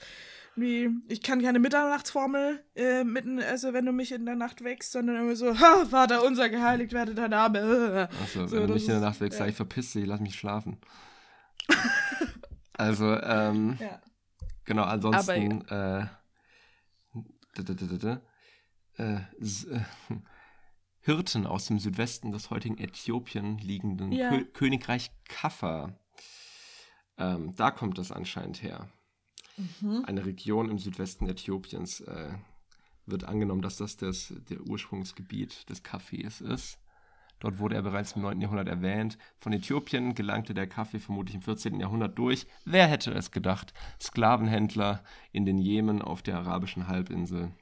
wie, ich kann keine Mitternachtsformel äh, mitten, also wenn du mich in der Nacht wächst, sondern immer so, ha, Vater unser, geheiligt werde dein Name. Achso, So, wenn du mich in der Nacht wegst, ja. sag ich verpiss dich, lass mich schlafen. also, ähm, Ja. genau, ansonsten, äh, da, äh, s- äh, Hirten aus dem Südwesten des heutigen Äthiopien liegenden Ja. Kö Königreich Kaffa. Ähm, da kommt das anscheinend her. Mhm. Eine Region im Südwesten Äthiopiens äh, wird angenommen, dass das, das der Ursprungsgebiet des Kaffees ist. Dort wurde er bereits im 9. Jahrhundert erwähnt. Von Äthiopien gelangte der Kaffee vermutlich im 14. Jahrhundert durch. Wer hätte es gedacht? Sklavenhändler in den Jemen auf der arabischen Halbinsel.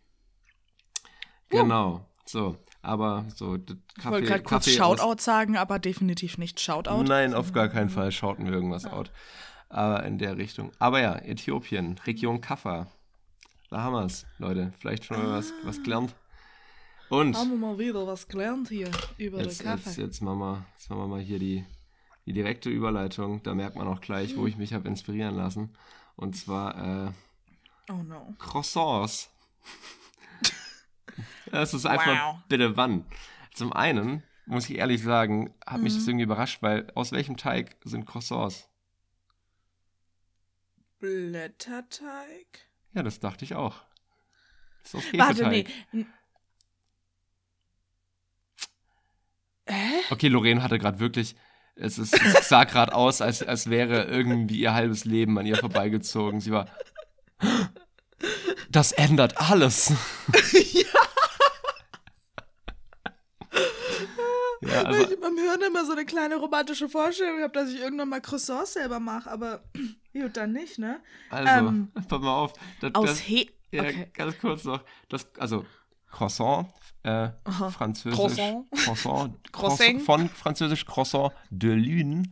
Genau. So, aber so d- Ich Kaffee. wollte gerade kurz Kaffee Shoutout sagen, aber definitiv nicht Shoutout. Nein, auf gar keinen Fall schauten wir irgendwas out. Aber in der Richtung. Aber ja, Äthiopien, Region Kaffa. Da haben wir es, Leute. Vielleicht schon mal was, was gelernt. Und Haben wir mal wieder was gelernt hier über jetzt, den Kaffee. jetzt, jetzt, machen wir, jetzt machen wir mal hier die, die direkte Überleitung. Da merkt man auch gleich, wo ich mich habe inspirieren lassen. Und zwar äh, Oh no. Croissants. Das ist einfach Wow. bitte wann. Zum einen, muss ich ehrlich sagen, hat mich Mhm. das irgendwie überrascht, weil aus welchem Teig sind Croissants? Blätterteig? Ja, das dachte ich auch. Ist aus Warte, nee. Hefeteig. Hä? Okay, Lorraine hatte gerade wirklich es, ist, es sah gerade aus, als, als wäre irgendwie ihr halbes Leben an ihr vorbeigezogen. Sie war. Das ändert alles. ja. Ja also, ich beim Hören immer so eine kleine romantische Vorstellung habe, dass ich irgendwann mal Croissants selber mache, aber gut, dann nicht, ne? Also, ähm, pass mal auf. Das, aus He ja, okay. ganz kurz noch. Das, also, Croissant, äh, französisch. Croissant. Croissant, Croissant. Von französisch Croissant de Lune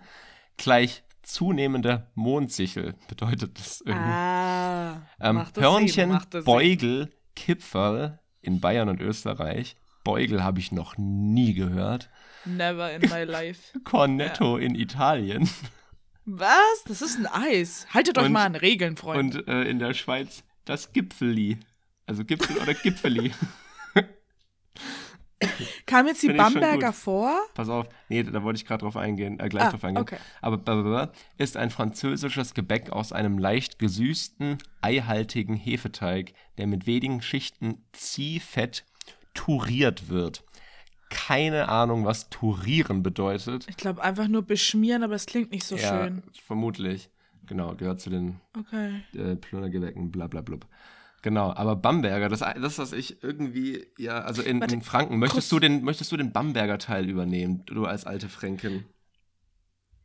gleich zunehmende Mondsichel bedeutet das irgendwie. Ah, ähm, Hörnchen, Beugel, Kipferl in Bayern und Österreich. Beugel habe ich noch nie gehört. Never in my life. Cornetto ja. in Italien. Was? Das ist ein Eis. Haltet euch und, mal an Regeln, Freunde. Und äh, in der Schweiz das Gipfeli. Also Gipfel oder Gipfeli. Kam jetzt die Bamberger vor? Pass auf, nee, da wollte ich gerade drauf eingehen, äh, gleich ah, drauf eingehen. Okay. Aber blablabla, ist ein französisches Gebäck aus einem leicht gesüßten, eihaltigen Hefeteig, der mit wenigen Schichten Ziehfett touriert wird. Keine Ahnung, was tourieren bedeutet. Ich glaube einfach nur beschmieren, aber es klingt nicht so ja, schön. Vermutlich. Genau, gehört zu den okay. äh, Plundergebäcken, bla bla bla. Genau, aber Bamberger, das, das was ich irgendwie, ja, also in, Warte, in Franken, möchtest du, den, möchtest du den Bamberger Teil übernehmen, du als alte Fränkin?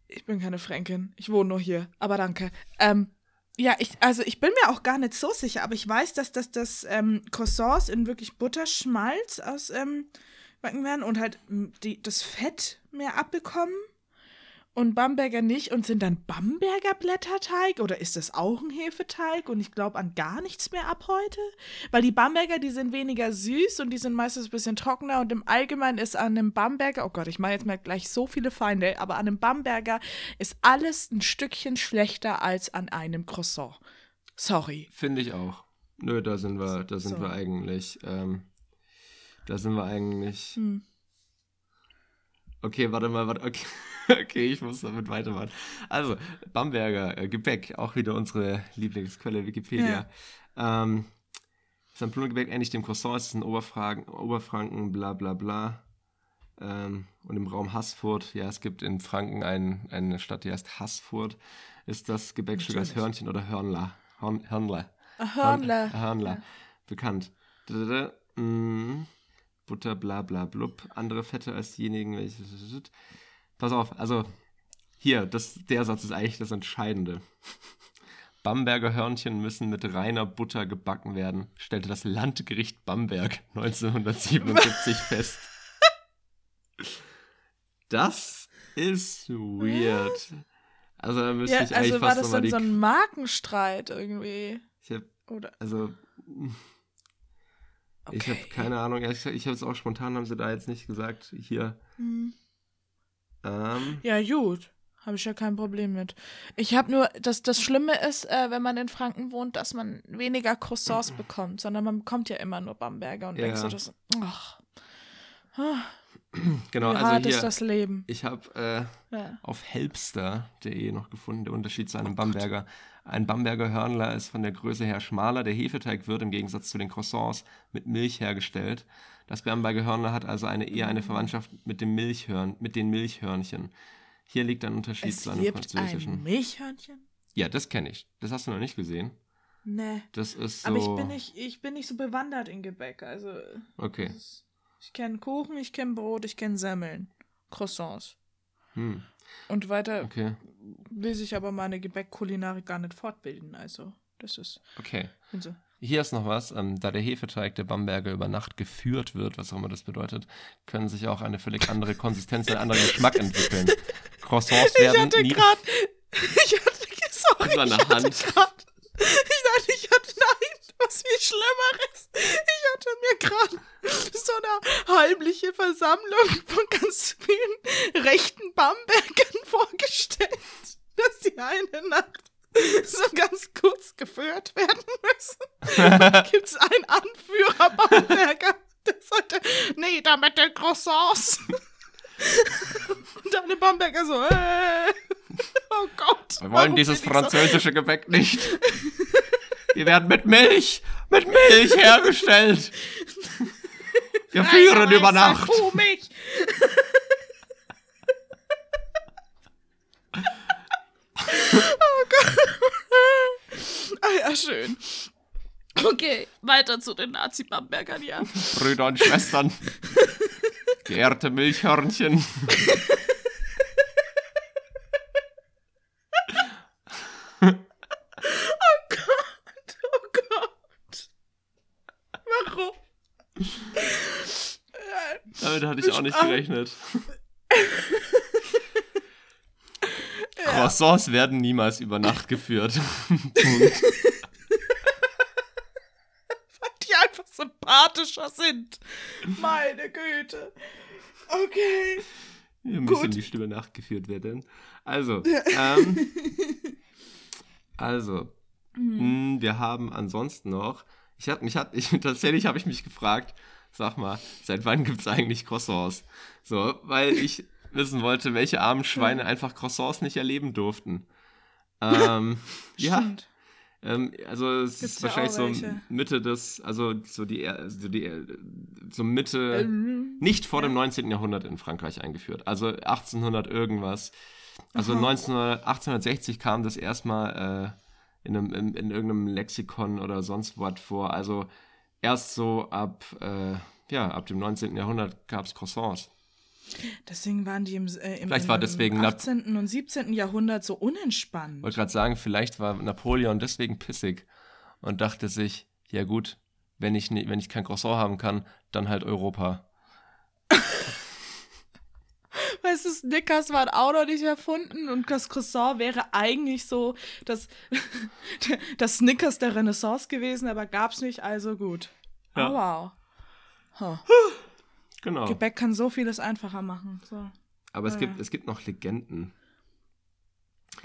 Ich bin keine Fränkin, ich wohne nur hier, aber danke. Ähm, ja, ich, also ich bin mir auch gar nicht so sicher, aber ich weiß, dass das, das ähm, Croissants in wirklich Butterschmalz aus ähm, backen werden und halt die, das Fett mehr abbekommen und Bamberger nicht und sind dann Bamberger Blätterteig oder ist das auch ein Hefeteig und ich glaube an gar nichts mehr ab heute? Weil die Bamberger, die sind weniger süß und die sind meistens ein bisschen trockener und im Allgemeinen ist an einem Bamberger, oh Gott, ich mache jetzt mal gleich so viele Feinde, aber an einem Bamberger ist alles ein Stückchen schlechter als an einem Croissant. Sorry. Finde ich auch. Nö, da sind wir, da sind so. wir eigentlich, ähm, da sind wir eigentlich. Hm. Okay, warte mal, warte, okay. okay, ich muss damit weitermachen. Also, Bamberger äh, Gebäck, auch wieder unsere Lieblingsquelle Wikipedia. Ja. Ähm, St. Gebäck ähnlich dem Croissant, ist in Oberfranken, Oberfranken, bla bla bla. Ähm, und im Raum Haßfurt, ja, es gibt in Franken ein, eine Stadt, die heißt Haßfurt, ist das Gebäckstück als Hörnchen oder Hörnler. Hörn, Hörnler. Hörnler. Hörnler. Ja. Bekannt. Mm, Butter, bla bla blub. Andere Fette als diejenigen, welche Pass auf, also hier, das, der Satz ist eigentlich das Entscheidende. Bamberger Hörnchen müssen mit reiner Butter gebacken werden, stellte das Landgericht Bamberg 1977 fest. Das ist weird. Also da müsste ja, ich eigentlich also fast war das dann so ein Markenstreit irgendwie? Ich hab, Oder? Also okay. ich habe keine Ahnung. Ich, ich habe es auch spontan, haben sie da jetzt nicht gesagt. Hier. Hm. Ähm. Ja, gut. Habe ich ja kein Problem mit. Ich habe nur, das, das Schlimme ist, äh, wenn man in Franken wohnt, dass man weniger Croissants bekommt, sondern man bekommt ja immer nur Bamberger und ja. denkst so, das, ach, Genau, Wie also hart hier, ist das Leben. Ich habe äh, ja. auf helpster.de noch gefunden, der Unterschied zu einem oh Bamberger. Gott. Ein Bamberger Hörnler ist von der Größe her schmaler. Der Hefeteig wird im Gegensatz zu den Croissants mit Milch hergestellt. Das Bamberger Hörnler hat also eine, eher eine Verwandtschaft mit, dem Milchhörn, mit den Milchhörnchen. Hier liegt ein Unterschied es zu einem gibt französischen. Ein Milchhörnchen? Ja, das kenne ich. Das hast du noch nicht gesehen. Nee. Das ist so. Aber ich bin nicht, ich bin nicht so bewandert in Gebäck. Also. Okay. Ist, ich kenne Kuchen, ich kenne Brot, ich kenne Semmeln. Croissants. Hm. Und weiter okay. will sich aber meine Gebäckkulinarik gar nicht fortbilden. Also, das ist. Okay. So. Hier ist noch was, ähm, da der Hefeteig der Bamberger über Nacht geführt wird, was auch immer das bedeutet, können sich auch eine völlig andere Konsistenz, einen anderen Geschmack entwickeln. Croissants werden. Ich hatte gerade. Ich hatte. Sorry, war eine Hand. Grad, ich dachte, ich hatte. Nein, was viel Schlimmeres. Ich hatte mir gerade so eine heimliche Versammlung von ganz vielen rechten Bambergern vorgestellt, dass die eine Nacht so ganz kurz geführt werden müssen. Gibt es einen Anführer Bamberger, der sollte, nee, da mit den Croissants. Und deine Bamberger so, äh, oh Gott. Wir wollen dieses französische so? Gebäck nicht. Wir werden mit Milch, mit Milch hergestellt. Wir führen über Nacht. Kuhmilch. oh Gott. ah ja, schön. Okay, weiter zu den Nazi-Bambergern, ja. Brüder und Schwestern. Geehrte Milchhörnchen. oh Gott, oh Gott. Warum? Damit hatte ich auch nicht gerechnet. Croissants werden niemals über Nacht geführt. Punkt. sympathischer sind. Meine Güte. Okay. Wir müssen Gut. die Stimme nachgeführt werden. Also, ähm, also, mhm. mh, hm, wir haben ansonsten noch, ich habe mich, hat, ich, tatsächlich habe ich mich gefragt, sag mal, seit wann gibt es eigentlich Croissants? So, weil ich wissen wollte, welche armen Schweine einfach Croissants nicht erleben durften. Ähm, ja, ähm, also es Gibt's ist wahrscheinlich so Mitte des, also so die, so die, so Mitte, ähm, nicht vor ja. dem 19. Jahrhundert in Frankreich eingeführt. Also 1800 irgendwas. Also 19, 1860 kam das erstmal äh, in, einem, in, in, irgendeinem Lexikon oder sonst was vor. Also erst so ab, äh, ja, ab dem 19. Jahrhundert gab es Croissants. Deswegen waren die im, äh, im, vielleicht war deswegen 18. und 17. Jahrhundert so unentspannt. Ich wollte gerade sagen, vielleicht war Napoleon deswegen pissig und dachte sich, ja gut, wenn ich, wenn ich kein Croissant haben kann, dann halt Europa. Weißt du, Snickers waren auch noch nicht erfunden und das Croissant wäre eigentlich so das, das Snickers der Renaissance gewesen, aber gab's nicht, also gut. Ja. Oh, wow. Huh. Genau. Gebäck kann so vieles einfacher machen. So. Aber es, ja. gibt, es gibt noch Legenden.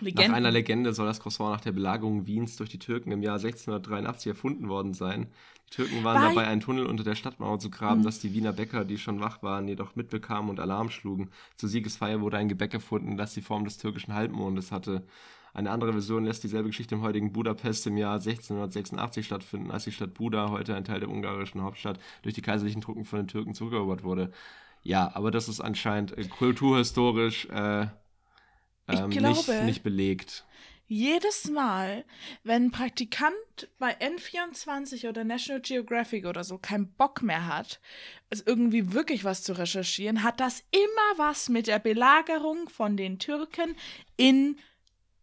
Legenden. Nach einer Legende soll das Croissant nach der Belagerung Wiens durch die Türken im Jahr 1683 erfunden worden sein. Die Türken waren Bei dabei, einen Tunnel unter der Stadtmauer zu graben, mhm. dass die Wiener Bäcker, die schon wach waren, jedoch mitbekamen und Alarm schlugen. Zur Siegesfeier wurde ein Gebäck erfunden, das die Form des türkischen Halbmondes hatte. Eine andere Version lässt dieselbe Geschichte im heutigen Budapest im Jahr 1686 stattfinden, als die Stadt Buda, heute ein Teil der ungarischen Hauptstadt, durch die kaiserlichen Truppen von den Türken zurückerobert wurde. Ja, aber das ist anscheinend äh, kulturhistorisch äh, ähm, glaube, nicht, nicht belegt. Jedes Mal, wenn ein Praktikant bei N24 oder National Geographic oder so keinen Bock mehr hat, also irgendwie wirklich was zu recherchieren, hat das immer was mit der Belagerung von den Türken in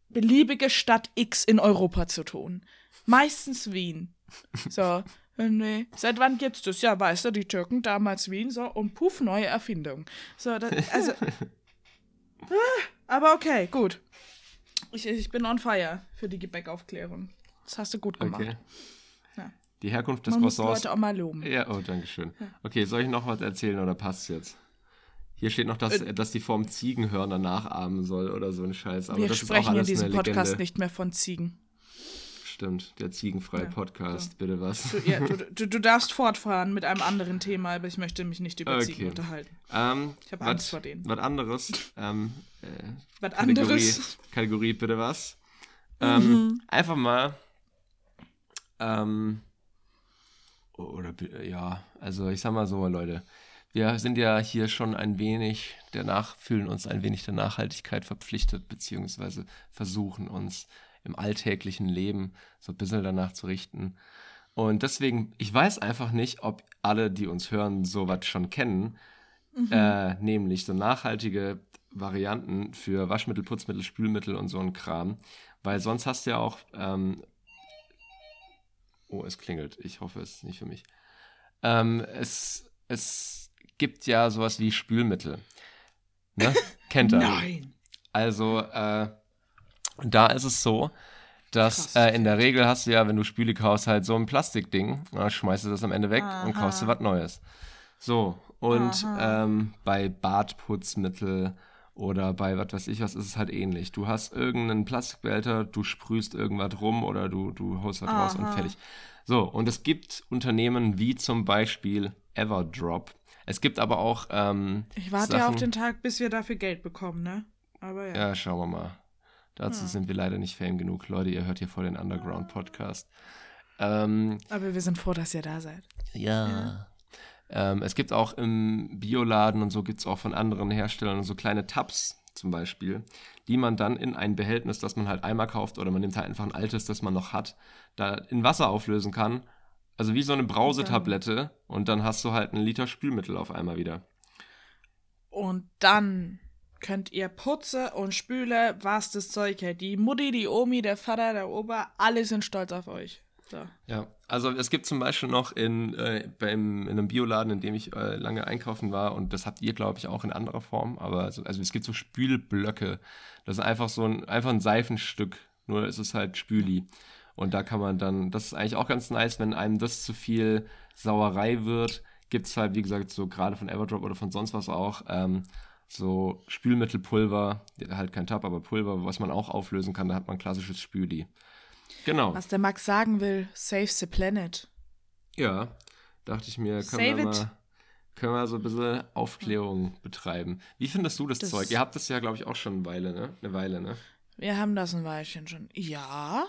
beliebige Stadt X in Europa zu tun. Meistens Wien. So, äh, nee. Seit wann gibt's das? Ja, weißt du, die Türken damals Wien, so, und puff, neue Erfindung. So, das, also. Ah, aber okay, gut. Ich, ich bin on fire für die Gebäckaufklärung. Das hast du gut gemacht. Okay. Ja. Die Herkunft des Man Croissants. Muss Leute auch mal loben. Ja, oh, danke schön. Ja. Okay, soll ich noch was erzählen oder passt es jetzt? Hier steht noch, dass, äh, dass die Form Ziegenhörner nachahmen soll oder so ein Scheiß. Aber wir das sprechen ist auch in diesem Podcast nicht mehr von Ziegen. Stimmt, der ziegenfreie ja, Podcast, so. bitte was. Du, ja, du, du, du, darfst fortfahren mit einem anderen Thema, aber ich möchte mich nicht über okay. Ziegen unterhalten. Ähm, ich habe Angst vor denen. Was anderes. Ähm, äh, was anderes? Kategorie, bitte was. Ähm, mhm. Einfach mal. Ähm, oder ja, also ich sag mal so, Leute wir sind ja hier schon ein wenig danach, fühlen uns ein wenig der Nachhaltigkeit verpflichtet, beziehungsweise versuchen uns im alltäglichen Leben so ein bisschen danach zu richten. Und deswegen, ich weiß einfach nicht, ob alle, die uns hören, sowas schon kennen, mhm. äh, nämlich so nachhaltige Varianten für Waschmittel, Putzmittel, Spülmittel und so ein Kram. Weil sonst hast du ja auch. Ähm, oh, es klingelt. Ich hoffe, es ist nicht für mich. Ähm, es, es gibt ja sowas wie Spülmittel. Ne? Kennt er? Nein. Also, äh, da ist es so, dass äh, in der Regel hast du ja, wenn du Spüle kaufst, halt so ein Plastikding. Dann schmeißt du das am Ende weg Aha. und kaufst du was Neues. So, und ähm, bei Badputzmittel oder bei was weiß ich was ist es halt ähnlich. Du hast irgendeinen Plastikbehälter, du sprühst irgendwas rum oder du, du haust was Aha. raus und fertig. So, und es gibt Unternehmen wie zum Beispiel Everdrop. Es gibt aber auch. Ähm, ich warte Sachen, ja auf den Tag, bis wir dafür Geld bekommen, ne? Aber ja. Ja, schauen wir mal. Dazu ja. sind wir leider nicht fame genug. Leute, ihr hört hier vor den Underground-Podcast. Ähm, aber wir sind froh, dass ihr da seid. Ja. ja. Ähm, es gibt auch im Bioladen und so gibt es auch von anderen Herstellern so kleine Tabs zum Beispiel, die man dann in ein Behältnis, das man halt einmal kauft oder man nimmt halt einfach ein altes, das man noch hat, da in Wasser auflösen kann. Also wie so eine Brausetablette und dann hast du halt einen Liter Spülmittel auf einmal wieder. Und dann könnt ihr Putze und Spüle, was das Zeug hält. Die Mutti, die Omi, der Vater, der Opa, alle sind stolz auf euch. So. Ja, also es gibt zum Beispiel noch in, äh, beim, in einem Bioladen, in dem ich äh, lange einkaufen war, und das habt ihr, glaube ich, auch in anderer Form, aber also, also es gibt so Spülblöcke. Das ist einfach so ein, einfach ein Seifenstück, nur ist es halt Spüli. Und da kann man dann, das ist eigentlich auch ganz nice, wenn einem das zu viel Sauerei wird, gibt es halt, wie gesagt, so gerade von Everdrop oder von sonst was auch, ähm, so Spülmittelpulver, halt kein Tab, aber Pulver, was man auch auflösen kann, da hat man klassisches Spüli. Genau. Was der Max sagen will, save the planet. Ja, dachte ich mir, können wir mal können wir so ein bisschen Aufklärung betreiben. Wie findest du das, das Zeug? Ihr habt das ja, glaube ich, auch schon eine Weile, ne? Eine Weile, ne? Wir haben das ein Weilchen schon. Ja,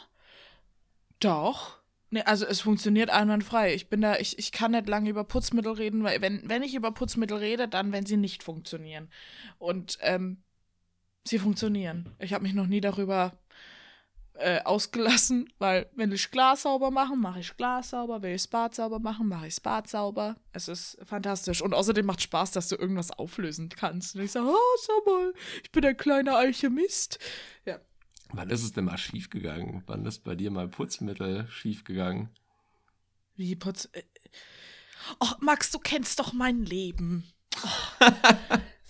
doch. Nee, also es funktioniert einwandfrei. Ich bin da, ich, ich kann nicht lange über Putzmittel reden, weil wenn, wenn ich über Putzmittel rede, dann, wenn sie nicht funktionieren. Und ähm, sie funktionieren. Ich habe mich noch nie darüber äh, ausgelassen, weil wenn ich Glas sauber machen, mache ich Glas sauber, will ich das Bad sauber machen, mache ich das Bad sauber. Es ist fantastisch. Und außerdem macht Spaß, dass du irgendwas auflösen kannst. Und ich sage, oh, schau mal, ich bin ein kleiner Alchemist. Ja. Wann ist es denn mal schiefgegangen? Wann ist bei dir mal Putzmittel schiefgegangen? Wie Putz. Oh, Max, du kennst doch mein Leben.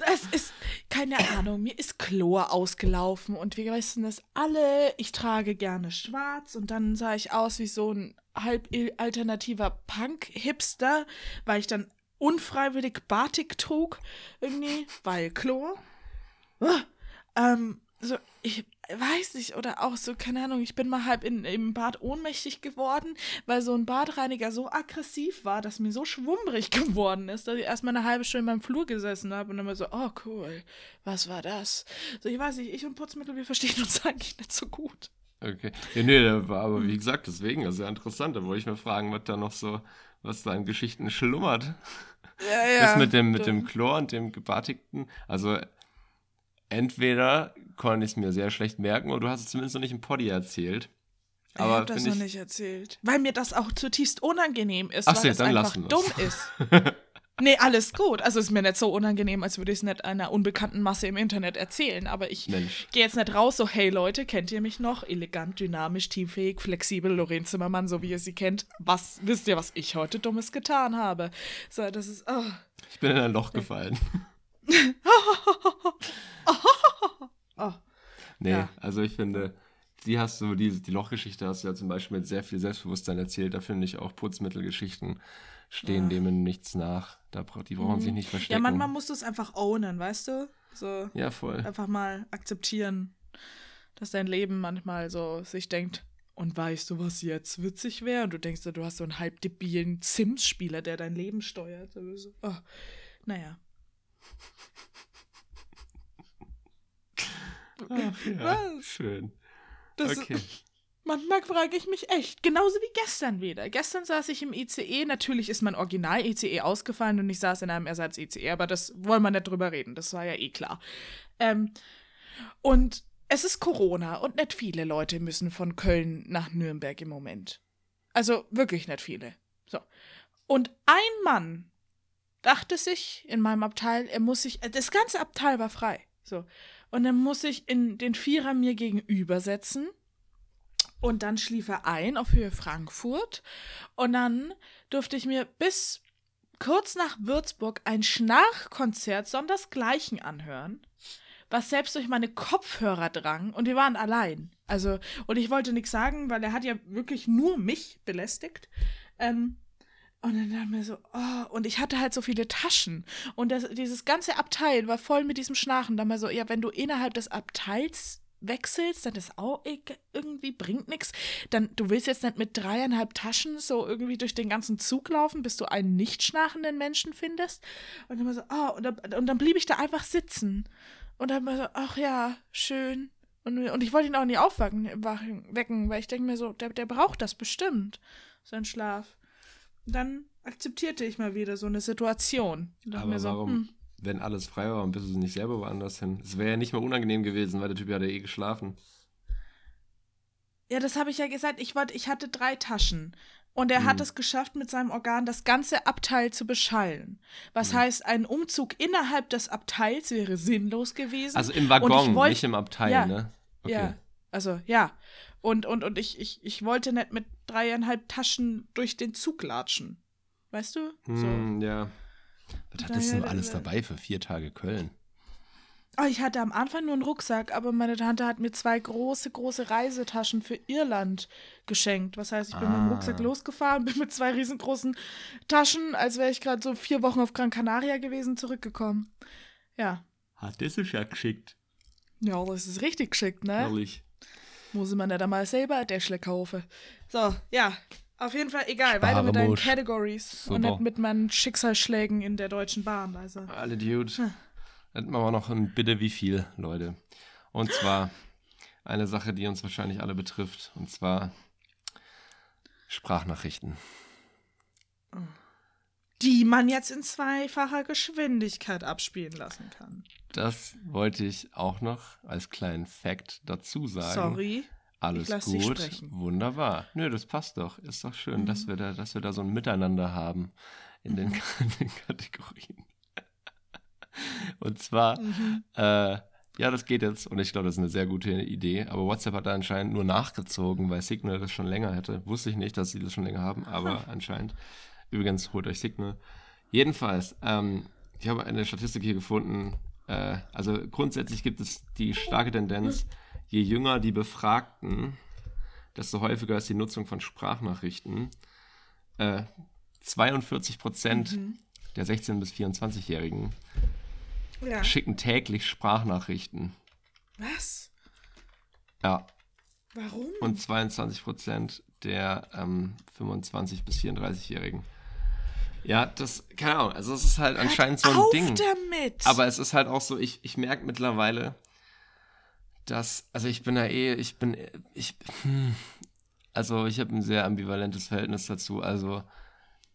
Es ist, keine Ahnung, mir ist Chlor ausgelaufen und wir wissen das alle. Ich trage gerne schwarz und dann sah ich aus wie so ein halb alternativer Punk-Hipster, weil ich dann unfreiwillig Batik trug, irgendwie, weil Chlor. Oh, ähm, so, ich weiß nicht, oder auch so, keine Ahnung, ich bin mal halb in, im Bad ohnmächtig geworden, weil so ein Badreiniger so aggressiv war, dass mir so schwummrig geworden ist, dass ich erstmal eine halbe Stunde in meinem Flur gesessen habe und dann mal so, oh cool, was war das? So, ich weiß nicht, ich und Putzmittel, wir verstehen uns eigentlich nicht so gut. Okay. Ja, nee, aber wie gesagt, deswegen, ja interessant, da wollte ich mir fragen, was da noch so, was da in Geschichten schlummert. Ja, ja. Das mit dem, mit dem Chlor und dem Gebartigten, also entweder konnte ich es mir sehr schlecht merken oder du hast es zumindest noch nicht im Poddy erzählt. Aber ich habe das noch ich... nicht erzählt. Weil mir das auch zutiefst unangenehm ist, Ach weil es einfach dumm ist. nee, alles gut. Also ist mir nicht so unangenehm, als würde ich es nicht einer unbekannten Masse im Internet erzählen. Aber ich gehe jetzt nicht raus, so, hey Leute, kennt ihr mich noch? Elegant, dynamisch, teamfähig, flexibel, Lorraine Zimmermann, so wie ihr sie kennt. Was, wisst ihr, was ich heute Dummes getan habe? So, das ist, oh. Ich bin in ein Loch gefallen. oh. Nee, ja. also ich finde, die hast du, die, die Lochgeschichte hast du ja zum Beispiel mit sehr viel Selbstbewusstsein erzählt. Da finde ich auch Putzmittelgeschichten stehen ja. dem nichts nach. Da, die brauchen mhm. sich nicht verstecken. Ja, manchmal musst du es einfach ownen, weißt du? So ja, voll. Einfach mal akzeptieren, dass dein Leben manchmal so sich denkt, und weißt du, was jetzt witzig wäre? Und du denkst, du hast so einen halb debilen Sims-Spieler, der dein Leben steuert. So, oh, naja. Ach ja, schön. Das, okay. Manchmal frage ich mich echt, genauso wie gestern wieder. Gestern saß ich im ICE, natürlich ist mein Original-ICE ausgefallen und ich saß in einem Ersatz-ICE, aber das wollen wir nicht drüber reden, das war ja eh klar. Ähm, und es ist Corona und nicht viele Leute müssen von Köln nach Nürnberg im Moment. Also wirklich nicht viele. So. Und ein Mann dachte sich in meinem Abteil, er muss sich, das ganze Abteil war frei. So. Und dann muss ich in den Vierer mir gegenüber setzen. Und dann schlief er ein auf Höhe Frankfurt. Und dann durfte ich mir bis kurz nach Würzburg ein Schnarchkonzert sondersgleichen anhören, was selbst durch meine Kopfhörer drang. Und wir waren allein. Also, und ich wollte nichts sagen, weil er hat ja wirklich nur mich belästigt. Ähm, und dann dachte ich mir so, oh, und ich hatte halt so viele Taschen. Und das, dieses ganze Abteil war voll mit diesem Schnarchen. Da mal so, ja, wenn du innerhalb des Abteils wechselst, dann ist auch irgendwie bringt nichts. Dann, du willst jetzt nicht mit dreieinhalb Taschen so irgendwie durch den ganzen Zug laufen, bis du einen nicht schnarchenden Menschen findest. Und dann mal so, oh, und dann, und dann blieb ich da einfach sitzen. Und dann mal so, ach ja, schön. Und, und ich wollte ihn auch nicht aufwecken, wecken, weil ich denke mir so, der, der braucht das bestimmt, sein Schlaf dann akzeptierte ich mal wieder so eine Situation. Aber so, warum, hm. wenn alles frei war und bist du nicht selber woanders hin. Es wäre ja nicht mal unangenehm gewesen, weil der Typ hat ja eh geschlafen. Ja, das habe ich ja gesagt. Ich, wollte, ich hatte drei Taschen. Und er hm. hat es geschafft, mit seinem Organ das ganze Abteil zu beschallen. Was hm. heißt, ein Umzug innerhalb des Abteils wäre sinnlos gewesen. Also im Waggon, wollt, nicht im Abteil, ja, ne? Okay. Ja, also ja. Und, und, und ich, ich, ich wollte nicht mit dreieinhalb Taschen durch den Zug latschen. Weißt du? Hm, ja. Was hattest du alles dabei für vier Tage Köln? Oh, ich hatte am Anfang nur einen Rucksack, aber meine Tante hat mir zwei große, große Reisetaschen für Irland geschenkt. Was heißt, ich bin ah. mit dem Rucksack ah. losgefahren, bin mit zwei riesengroßen Taschen, als wäre ich gerade so vier Wochen auf Gran Canaria gewesen, zurückgekommen. Ja. Hat das ja geschickt. Ja, das ist richtig geschickt, ne? Ehrlich. Muss man ja da mal selber Däschle kaufen. So, ja. Auf jeden Fall egal, weiter mit deinen Categories Super. und nicht mit meinen Schicksalsschlägen in der Deutschen Bahn. Also. Alle Dude. Hm. Dann machen wir noch ein Bitte wie viel, Leute. Und zwar eine Sache, die uns wahrscheinlich alle betrifft. Und zwar Sprachnachrichten. Die man jetzt in zweifacher Geschwindigkeit abspielen lassen kann. Das wollte ich auch noch als kleinen Fact dazu sagen. Sorry. Alles gut. Wunderbar. Nö, das passt doch. Ist doch schön, mhm. dass, wir da, dass wir da so ein Miteinander haben in den, mhm. in den Kategorien. Und zwar, mhm. äh, ja, das geht jetzt und ich glaube, das ist eine sehr gute Idee. Aber WhatsApp hat da anscheinend nur nachgezogen, weil Signal das schon länger hätte. Wusste ich nicht, dass sie das schon länger haben, aber Aha. anscheinend. Übrigens, holt euch Signal. Jedenfalls, ähm, ich habe eine Statistik hier gefunden. Äh, also grundsätzlich gibt es die starke Tendenz, je jünger die Befragten, desto häufiger ist die Nutzung von Sprachnachrichten. Äh, 42 Prozent mhm. der 16- bis 24-Jährigen ja. schicken täglich Sprachnachrichten. Was? Ja. Warum? Und 22 Prozent der ähm, 25 bis 34-Jährigen. Ja, das, keine Ahnung, also es ist halt Hört anscheinend so ein auf Ding. Damit. Aber es ist halt auch so, ich, ich merke mittlerweile, dass, also ich bin da eh, ich bin, ich, hm, also ich habe ein sehr ambivalentes Verhältnis dazu. Also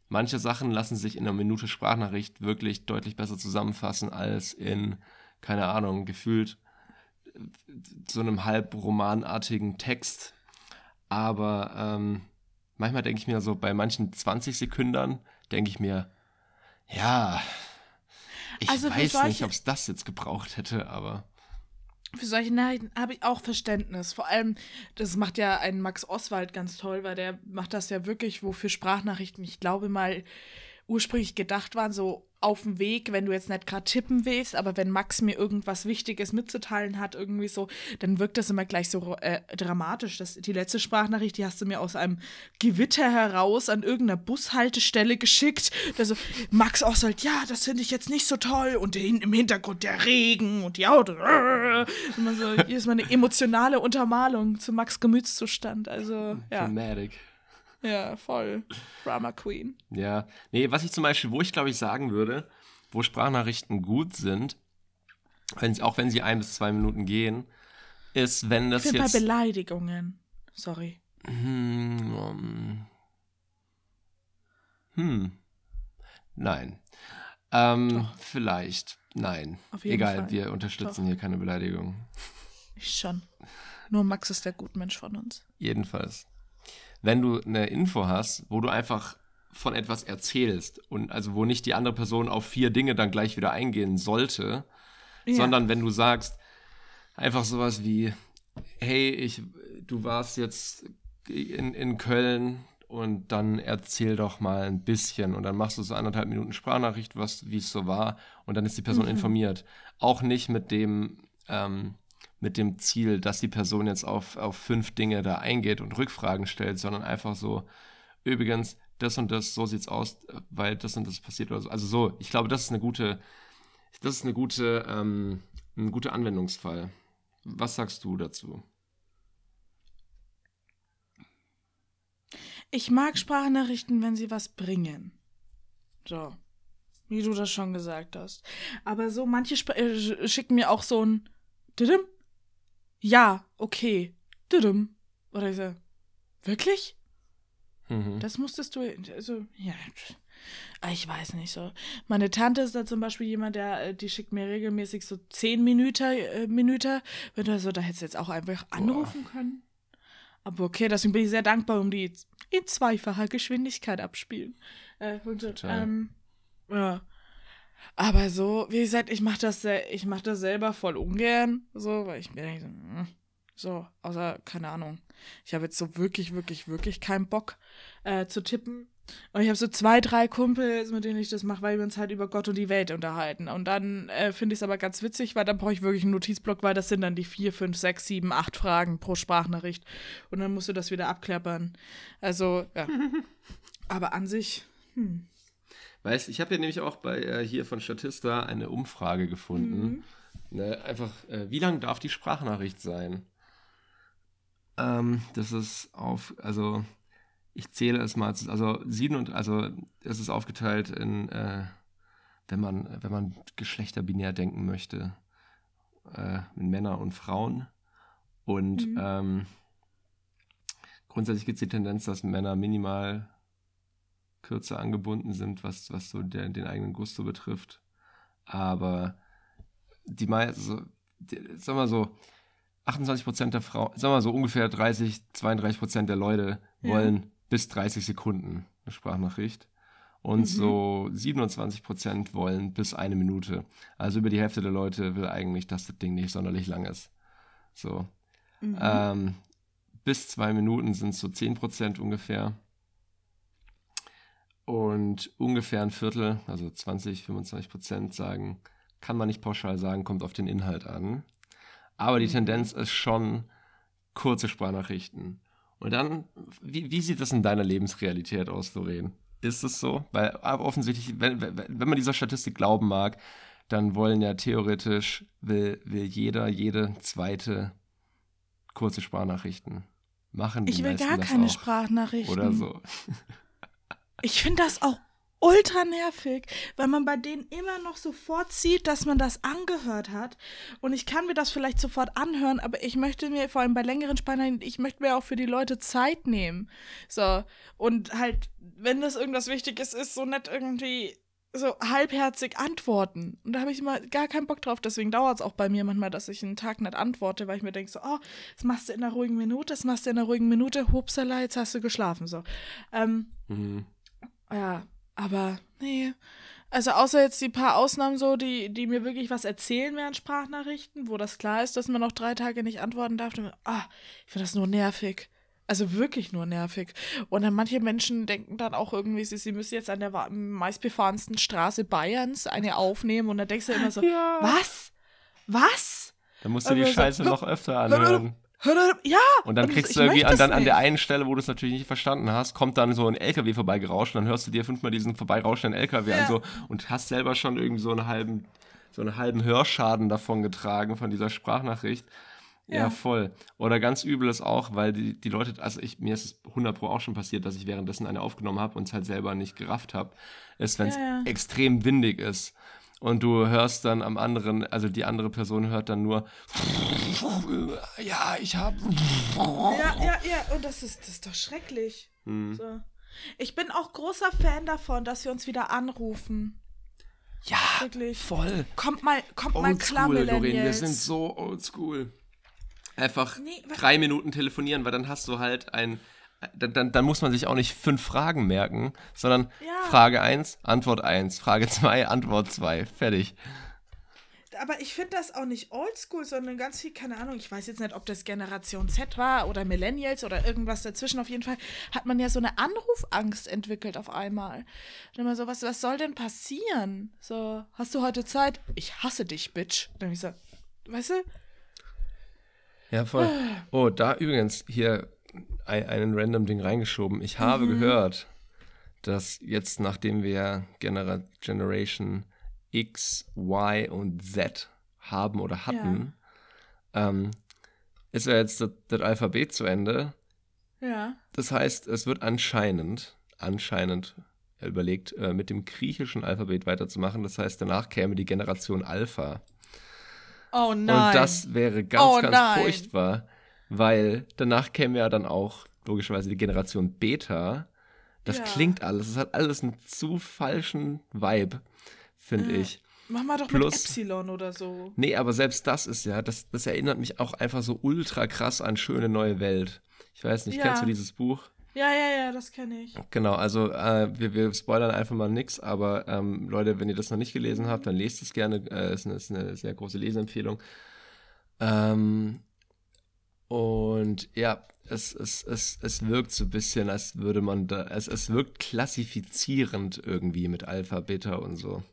manche Sachen lassen sich in einer Minute Sprachnachricht wirklich deutlich besser zusammenfassen als in, keine Ahnung, gefühlt so einem halb romanartigen Text. Aber ähm, manchmal denke ich mir so, bei manchen 20 Sekündern denke ich mir, ja, ich also weiß nicht, ob es das jetzt gebraucht hätte, aber für solche Nachrichten habe ich auch Verständnis. Vor allem, das macht ja ein Max Oswald ganz toll, weil der macht das ja wirklich, wofür Sprachnachrichten, ich glaube mal, ursprünglich gedacht waren, so auf dem Weg, wenn du jetzt nicht gerade tippen willst, aber wenn Max mir irgendwas Wichtiges mitzuteilen hat, irgendwie so, dann wirkt das immer gleich so äh, dramatisch. Das, die letzte Sprachnachricht, die hast du mir aus einem Gewitter heraus an irgendeiner Bushaltestelle geschickt. Also, Max auch sagt, ja, das finde ich jetzt nicht so toll. Und im Hintergrund der Regen und die Auto. Immer so, hier ist mal eine emotionale Untermalung zu Max Gemütszustand. Also, ja. Dramatic. Ja, voll. Drama Queen. Ja. Nee, was ich zum Beispiel, wo ich glaube ich sagen würde, wo Sprachnachrichten gut sind, wenn, auch wenn sie ein bis zwei Minuten gehen, ist, wenn das ich jetzt. bei Beleidigungen. Sorry. Hm, um, hm. Nein. Ähm, vielleicht. Nein. Egal, Fall. wir unterstützen Doch. hier keine Beleidigung. Ich schon. Nur Max ist der Gutmensch von uns. Jedenfalls wenn du eine Info hast, wo du einfach von etwas erzählst und also wo nicht die andere Person auf vier Dinge dann gleich wieder eingehen sollte, ja. sondern wenn du sagst einfach sowas wie hey, ich du warst jetzt in, in Köln und dann erzähl doch mal ein bisschen und dann machst du so anderthalb Minuten Sprachnachricht, was wie es so war und dann ist die Person mhm. informiert. Auch nicht mit dem ähm, mit dem Ziel, dass die Person jetzt auf, auf fünf Dinge da eingeht und Rückfragen stellt, sondern einfach so, übrigens, das und das, so sieht's aus, weil das und das passiert oder so. Also so, ich glaube, das ist eine gute, das ist eine gute, ähm, ein guter Anwendungsfall. Was sagst du dazu? Ich mag Sprachnachrichten, wenn sie was bringen. So. Wie du das schon gesagt hast. Aber so, manche Sp äh, schicken mir auch so ein Didim, ja, okay. Düdüm. Oder ich so, wirklich? Mhm. Das musstest du, also, ja. Ich weiß nicht so. Meine Tante ist da zum Beispiel jemand, der, äh, die schickt mir regelmäßig so zehn Minuten, äh, Minuten. Wenn du so, da hättest du jetzt auch einfach anrufen Boah. können. Aber okay, deswegen bin ich sehr dankbar um die in zweifacher Geschwindigkeit abspielen. Äh, und, ähm, ja. Aber so, wie gesagt, ich mache das, ich mach das selber voll ungern. So, weil ich mir denke, hm, so, außer, keine Ahnung. Ich habe jetzt so wirklich, wirklich, wirklich keinen Bock äh, zu tippen. Und ich habe so zwei, drei Kumpels, mit denen ich das mache, weil wir uns halt über Gott und die Welt unterhalten. Und dann äh, finde ich es aber ganz witzig, weil dann brauche ich wirklich einen Notizblock, weil das sind dann die vier, fünf, sechs, sieben, acht Fragen pro Sprachnachricht. Und dann musst du das wieder abklappern. Also, ja. aber an sich, hm. Weißt ich habe ja nämlich auch bei äh, hier von Statista eine Umfrage gefunden. Mhm. Ne, einfach, äh, wie lang darf die Sprachnachricht sein? Ähm, das ist auf, also ich zähle es mal, also sieben und also es ist aufgeteilt in, äh, wenn man, wenn man geschlechterbinär denken möchte, äh, in Männer und Frauen. Und mhm. ähm, grundsätzlich gibt es die Tendenz, dass Männer minimal kürzer angebunden sind, was, was so der, den eigenen Gusto betrifft. Aber die meisten, so, sagen wir so, 28% der Frauen, sagen wir so ungefähr 30, 32% der Leute wollen ja. bis 30 Sekunden eine Sprachnachricht. Und mhm. so 27% wollen bis eine Minute. Also über die Hälfte der Leute will eigentlich, dass das Ding nicht sonderlich lang ist. So. Mhm. Ähm, bis zwei Minuten sind es so 10% ungefähr. Und ungefähr ein Viertel, also 20, 25% sagen, kann man nicht pauschal sagen, kommt auf den Inhalt an. Aber die mhm. Tendenz ist schon kurze Sprachnachrichten. Und dann, wie, wie sieht das in deiner Lebensrealität aus, Doreen? Ist es so? Weil offensichtlich, wenn, wenn man dieser Statistik glauben mag, dann wollen ja theoretisch, will, will jeder, jede zweite kurze Sprachnachrichten machen. ich will gar keine auch. Sprachnachrichten. Oder so. ich finde das auch ultra nervig, weil man bei denen immer noch sofort sieht, dass man das angehört hat. Und ich kann mir das vielleicht sofort anhören, aber ich möchte mir vor allem bei längeren Spannungen, ich möchte mir auch für die Leute Zeit nehmen. So. Und halt, wenn das irgendwas Wichtiges ist, so nicht irgendwie so halbherzig antworten. Und da habe ich immer gar keinen Bock drauf. Deswegen dauert es auch bei mir manchmal, dass ich einen Tag nicht antworte, weil ich mir denke so, oh, das machst du in einer ruhigen Minute, das machst du in einer ruhigen Minute, hupsala, jetzt hast du geschlafen. So. Ähm, mhm. Ja, aber nee. Also außer jetzt die paar Ausnahmen so, die, die mir wirklich was erzählen während Sprachnachrichten, wo das klar ist, dass man noch drei Tage nicht antworten darf. Dann, ah, ich finde das nur nervig. Also wirklich nur nervig. Und dann manche Menschen denken dann auch irgendwie, sie, sie müssen jetzt an der meistbefahrensten Straße Bayerns eine aufnehmen und dann denkst du immer so, ja. was? Was? Dann musst du die Scheiße so, noch öfter anhören. Ja! Und dann kriegst du irgendwie an, dann an der einen Stelle, wo du es natürlich nicht verstanden hast, kommt dann so ein LKW vorbeigerauscht und dann hörst du dir fünfmal diesen vorbeirauschenden LKW ja. an so und hast selber schon irgendwie so einen halben, so einen halben Hörschaden davon getragen von dieser Sprachnachricht. Ja. ja, voll. Oder ganz übel ist auch, weil die, die Leute, also ich, mir ist es 100 Pro auch schon passiert, dass ich währenddessen eine aufgenommen habe und es halt selber nicht gerafft habe, ist, wenn es ja, extrem windig ist und du hörst dann am anderen, also die andere Person hört dann nur, ja, ich hab. Ja, ja, ja, und das ist, das ist doch schrecklich. Hm. So. Ich bin auch großer Fan davon, dass wir uns wieder anrufen. Ja, Wirklich. voll. Kommt mal, kommt old mal klar, school, Doreen, wir sind so oldschool. Einfach nee, drei Minuten telefonieren, weil dann hast du halt ein dann, dann, muss man sich auch nicht fünf Fragen merken, sondern ja. Frage 1, Antwort 1, Frage 2, Antwort 2. Fertig. Aber ich finde das auch nicht oldschool, sondern ganz viel, keine Ahnung, ich weiß jetzt nicht, ob das Generation Z war oder Millennials oder irgendwas dazwischen. Auf jeden Fall hat man ja so eine Anrufangst entwickelt auf einmal. Und immer so, was, was soll denn passieren? So, hast du heute Zeit? Ich hasse dich, Bitch. Dann ich so, weißt du? Ja, voll. Oh, da übrigens, hier einen random Ding reingeschoben. Ich habe mhm. gehört, dass jetzt, nachdem wir Genera Generation X, Y und Z haben oder hatten, ja. ähm, ist ja jetzt das, das, Alphabet zu Ende. Ja. Das heißt, es wird anscheinend, anscheinend überlegt, äh, mit dem griechischen Alphabet weiterzumachen. Das heißt, danach käme die Generation Alpha. Oh nein. Und das wäre ganz, oh, ganz nein. furchtbar weil danach käme ja dann auch logischerweise die Generation Beta, Das Ja. klingt alles. Es hat alles einen zu falschen Vibe, finde Ja. ich. Mach mal doch Plus- mit Epsilon oder so. Nee, aber selbst das ist ja, das, das erinnert mich auch einfach so ultra krass an Schöne Neue Welt. Ich weiß nicht, Ja. kennst du dieses Buch? Ja, ja, ja, das kenne ich. Genau, also äh, wir, wir spoilern einfach mal nix, aber ähm, Leute, wenn ihr das noch nicht gelesen habt, dann lest es gerne. Äh, ist, eine, ist eine sehr große Leseempfehlung. Ähm, und ja, es, es, es, es wirkt so ein bisschen, als würde man da, es, es wirkt klassifizierend irgendwie mit Alpha, Beta und so.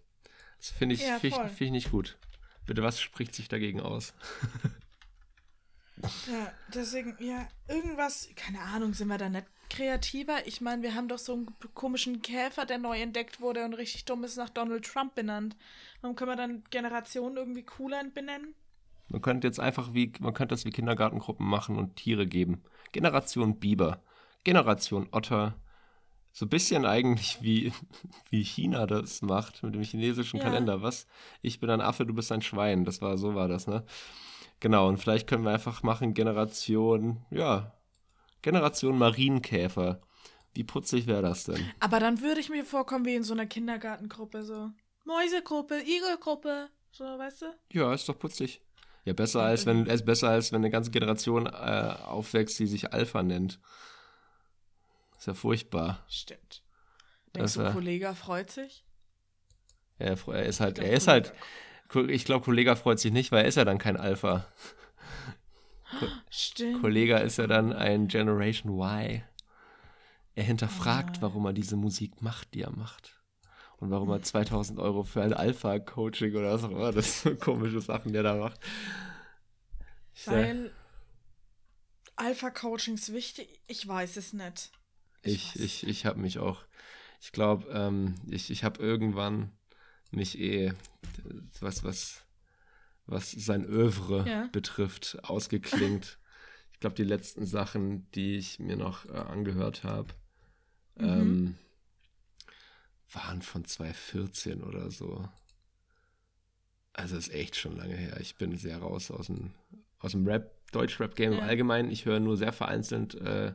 Das finde ich, Ja, find find ich nicht gut. Bitte, was spricht sich dagegen aus? Ja, deswegen, ja, irgendwas, keine Ahnung, sind wir da nicht kreativer? Ich meine, wir haben doch so einen komischen Käfer, der neu entdeckt wurde und richtig dumm ist, nach Donald Trump benannt. Warum können wir dann Generationen irgendwie cooler benennen? Man könnte jetzt einfach wie, man könnte das wie Kindergartengruppen machen und Tiere geben. Generation Biber, Generation Otter. So ein bisschen eigentlich wie, wie China das macht mit dem chinesischen Ja. Kalender. Was? Ich bin ein Affe, du bist ein Schwein. Das war, so war das, ne? Genau, und vielleicht können wir einfach machen Generation, ja, Generation Marienkäfer. Wie putzig wäre das denn? Aber dann würde ich mir vorkommen wie in so einer Kindergartengruppe, so Mäusegruppe, Igelgruppe, so, weißt du? Ja, ist doch putzig. Ja, besser als wenn, ist besser als wenn eine ganze Generation äh, aufwächst, die sich Alpha nennt. Ist ja furchtbar. Stimmt. Das Denkst du, Kollege freut sich? Er, er ist halt, glaub, er ist halt, Kollege. ich glaube, Kollega freut sich nicht, weil er ist ja dann kein Alpha. Stimmt. Kollega ist ja dann ein Generation Y. Er hinterfragt, Ah. warum er diese Musik macht, die er macht. Und warum er 2000 Euro für ein Alpha-Coaching oder was auch immer, das sind so komische Sachen, die er da macht. Ich, Weil Alpha-Coachings wichtig, ich weiß es nicht. Ich, weiß ich, ich habe mich auch, ich glaube, ähm, ich, ich habe irgendwann mich eh, was, was, was sein Övre Ja. betrifft, ausgeklingt. ich glaube, die letzten Sachen, die ich mir noch äh, angehört habe, Mhm. ähm, waren von 2014 oder so. Also ist echt schon lange her. Ich bin sehr raus aus dem, aus dem Rap, Deutsch-Rap-Game im Ja. Allgemeinen. Ich höre nur sehr vereinzelt äh,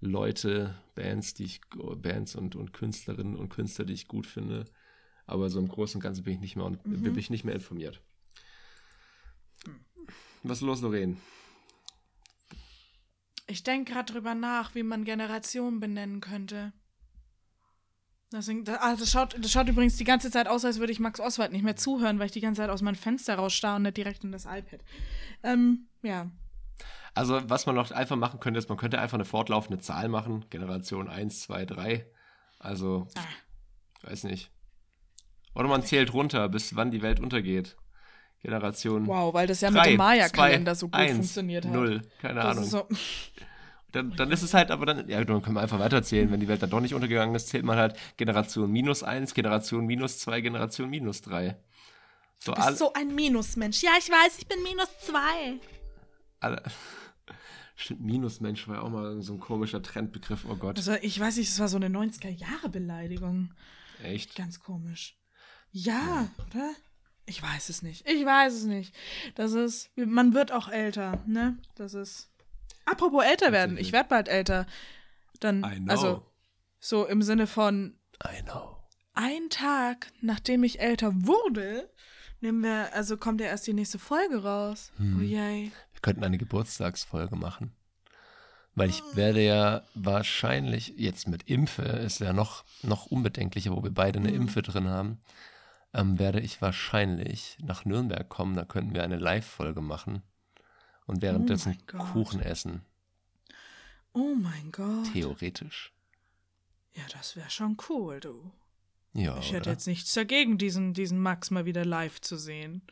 Leute, Bands, die ich, Bands und, und Künstlerinnen und Künstler, die ich gut finde. Aber so im Großen und Ganzen bin ich nicht mehr, Mhm. bin ich nicht mehr informiert. Was ist los, Lorraine? Ich denke gerade drüber nach, wie man Generationen benennen könnte. Deswegen, da- ah, das, schaut, das schaut übrigens die ganze Zeit aus, als würde ich Max Oswald nicht mehr zuhören, weil ich die ganze Zeit aus meinem Fenster rausstarre und nicht direkt in das iPad. Ähm, ja. Also, was man noch einfach machen könnte, ist, man könnte einfach eine fortlaufende Zahl machen. Generation 1, 2, 3. Also, Ah. weiß nicht. Oder man zählt runter, bis wann die Welt untergeht. Generation Wow, weil das ja mit drei, dem Maya-Kalender so gut eins, funktioniert hat. Null, keine Das Ahnung. ist so, Dann, dann ist es halt, aber dann, ja, dann können wir einfach weiterzählen. Wenn die Welt dann doch nicht untergegangen ist, zählt man halt Generation minus 1, Generation minus 2, Generation minus 3. So, du bist so ein Minusmensch. Ja, ich weiß, ich bin minus zwei. alle. Stimmt, Minusmensch war ja auch mal so ein komischer Trendbegriff. Oh Gott, Also, ich weiß nicht, das war so eine 90er-Jahre-Beleidigung. echt. Ganz komisch. Ja, oder? Ich weiß es nicht. Ich weiß es nicht. Das ist, man wird auch älter, ne? Das ist. Apropos älter werden, ich werde bald älter. Dann, I know. also, so im Sinne von I know. ein Tag, nachdem ich älter wurde, nehmen wir, also kommt ja erst die nächste Folge raus. Hm. Oh yay. Wir könnten eine Geburtstagsfolge machen. Weil Ah. ich werde ja wahrscheinlich, jetzt mit Impfe, ist ja noch, noch unbedenklicher, wo wir beide eine Mhm. Impfe drin haben, ähm, werde ich wahrscheinlich nach Nürnberg kommen. Da könnten wir eine Live-Folge machen und währenddessen Oh mein Gott. Kuchen essen. Oh mein Gott. Theoretisch. Ja, das wäre schon cool, du. Ja, Ich hätte oder? jetzt nichts dagegen, diesen, diesen Max mal wieder live zu sehen.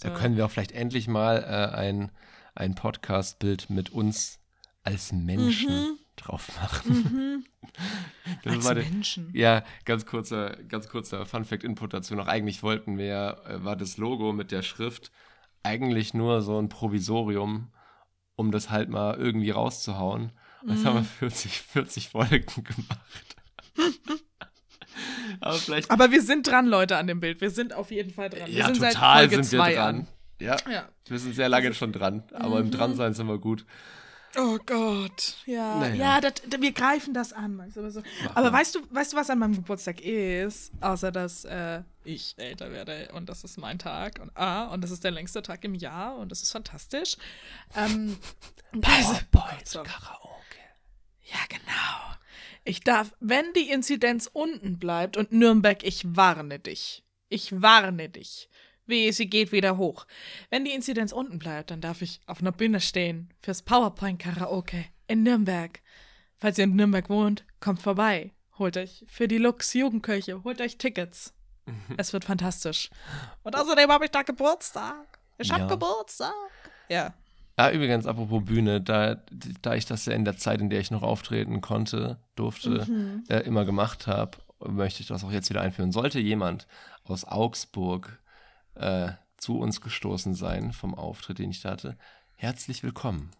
Da So. können wir auch vielleicht endlich mal äh, ein, ein Podcast-Bild mit uns als Menschen Mhm. drauf machen. Das Als der- Menschen. Ja, ganz kurzer, ganz kurzer Fun-Fact-Input dazu noch. Eigentlich wollten wir, äh, war das Logo mit der Schrift eigentlich nur so ein Provisorium, um das halt mal irgendwie rauszuhauen. Und das Mhm. haben wir 40, 40 Folgen gemacht. Aber vielleicht. Aber wir sind dran, Leute, an dem Bild. Wir sind auf jeden Fall dran. wir ja, sind total sind wir dran. an. Ja, Ja. wir sind sehr lange schon dran. Aber im Mhm. Dransein sind wir gut. Oh Gott, ja. Naja. Ja, das, wir greifen das an. Aber, so. aber weißt du, weißt du, was an meinem Geburtstag ist? Außer dass äh, ich älter werde und das ist mein Tag und ah, und das ist der längste Tag im Jahr und das ist fantastisch. Ähm, also, PowerPoint, so. Karaoke. ja, genau. Ich darf, wenn die Inzidenz unten bleibt und Nürnberg, ich warne dich. Ich warne dich. Wie, sie geht wieder hoch. Wenn die Inzidenz unten bleibt, dann darf ich auf einer Bühne stehen fürs PowerPoint-Karaoke in Nürnberg. Falls ihr in Nürnberg wohnt, kommt vorbei. Holt euch für die Lux Jugendkirche, holt euch Tickets. es wird fantastisch. Und außerdem habe ich da Geburtstag. Ich habe Ja. Geburtstag. Ja. Ah, übrigens, apropos Bühne, da, da ich das ja in der Zeit, in der ich noch auftreten konnte, durfte, Mhm. äh, immer gemacht habe, möchte ich das auch jetzt wieder einführen. Sollte jemand aus Augsburg äh, zu uns gestoßen sein vom Auftritt, den ich da hatte, herzlich willkommen.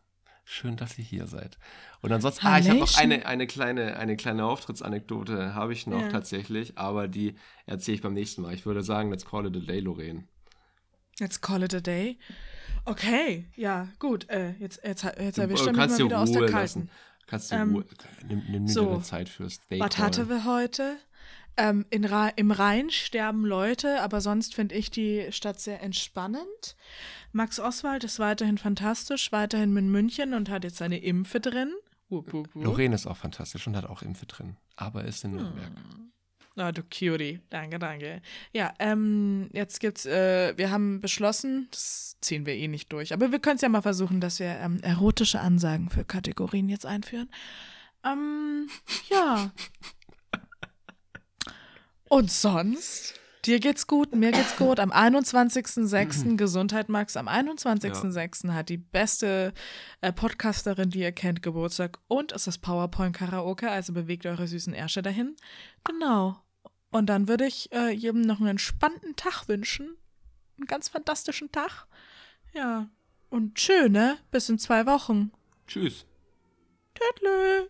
Schön, dass ihr hier seid. Und ansonsten, ah, ich habe noch eine, eine, kleine, eine kleine Auftrittsanekdote, habe ich noch Ja. tatsächlich, aber die erzähle ich beim nächsten Mal. Ich würde sagen, let's call it a day, Lorraine. Jetzt call it a day. Okay, ja, gut. Äh, jetzt jetzt, jetzt Du erwischt er äh, mich mal dir wieder aus der Ruhe Kalten. lassen. Kannst dir Ähm, Ruhe. Nimm, nimm dir so. eine Zeit fürs Day Was hatten wir heute? Ähm, in Ra Im Rhein sterben Leute, aber sonst finde ich die Stadt sehr entspannend. Max Oswald ist weiterhin fantastisch, weiterhin in München und hat jetzt seine Impfe drin. Wup, wup, wup. Lorraine ist auch fantastisch und hat auch Impfe drin, aber ist Hm. in Nürnberg. Ah, du Cutie. Danke, danke. Ja, ähm, jetzt gibt's, äh, wir haben beschlossen, das ziehen wir eh nicht durch, aber wir können es ja mal versuchen, dass wir ähm, erotische Ansagen für Kategorien jetzt einführen. Ähm, ja. Und sonst? Dir geht's gut, mir geht's gut. Am 21.06. Gesundheit, Max. Am 21.06. hat die beste äh, Podcasterin, die ihr kennt, Geburtstag. Und es ist PowerPoint Karaoke, also bewegt eure süßen Ärsche dahin. Genau. Und dann würde ich äh, jedem noch einen entspannten Tag wünschen. Einen ganz fantastischen Tag. Ja. Und schön, ne? Bis in zwei Wochen. Tschüss. Tüdelü.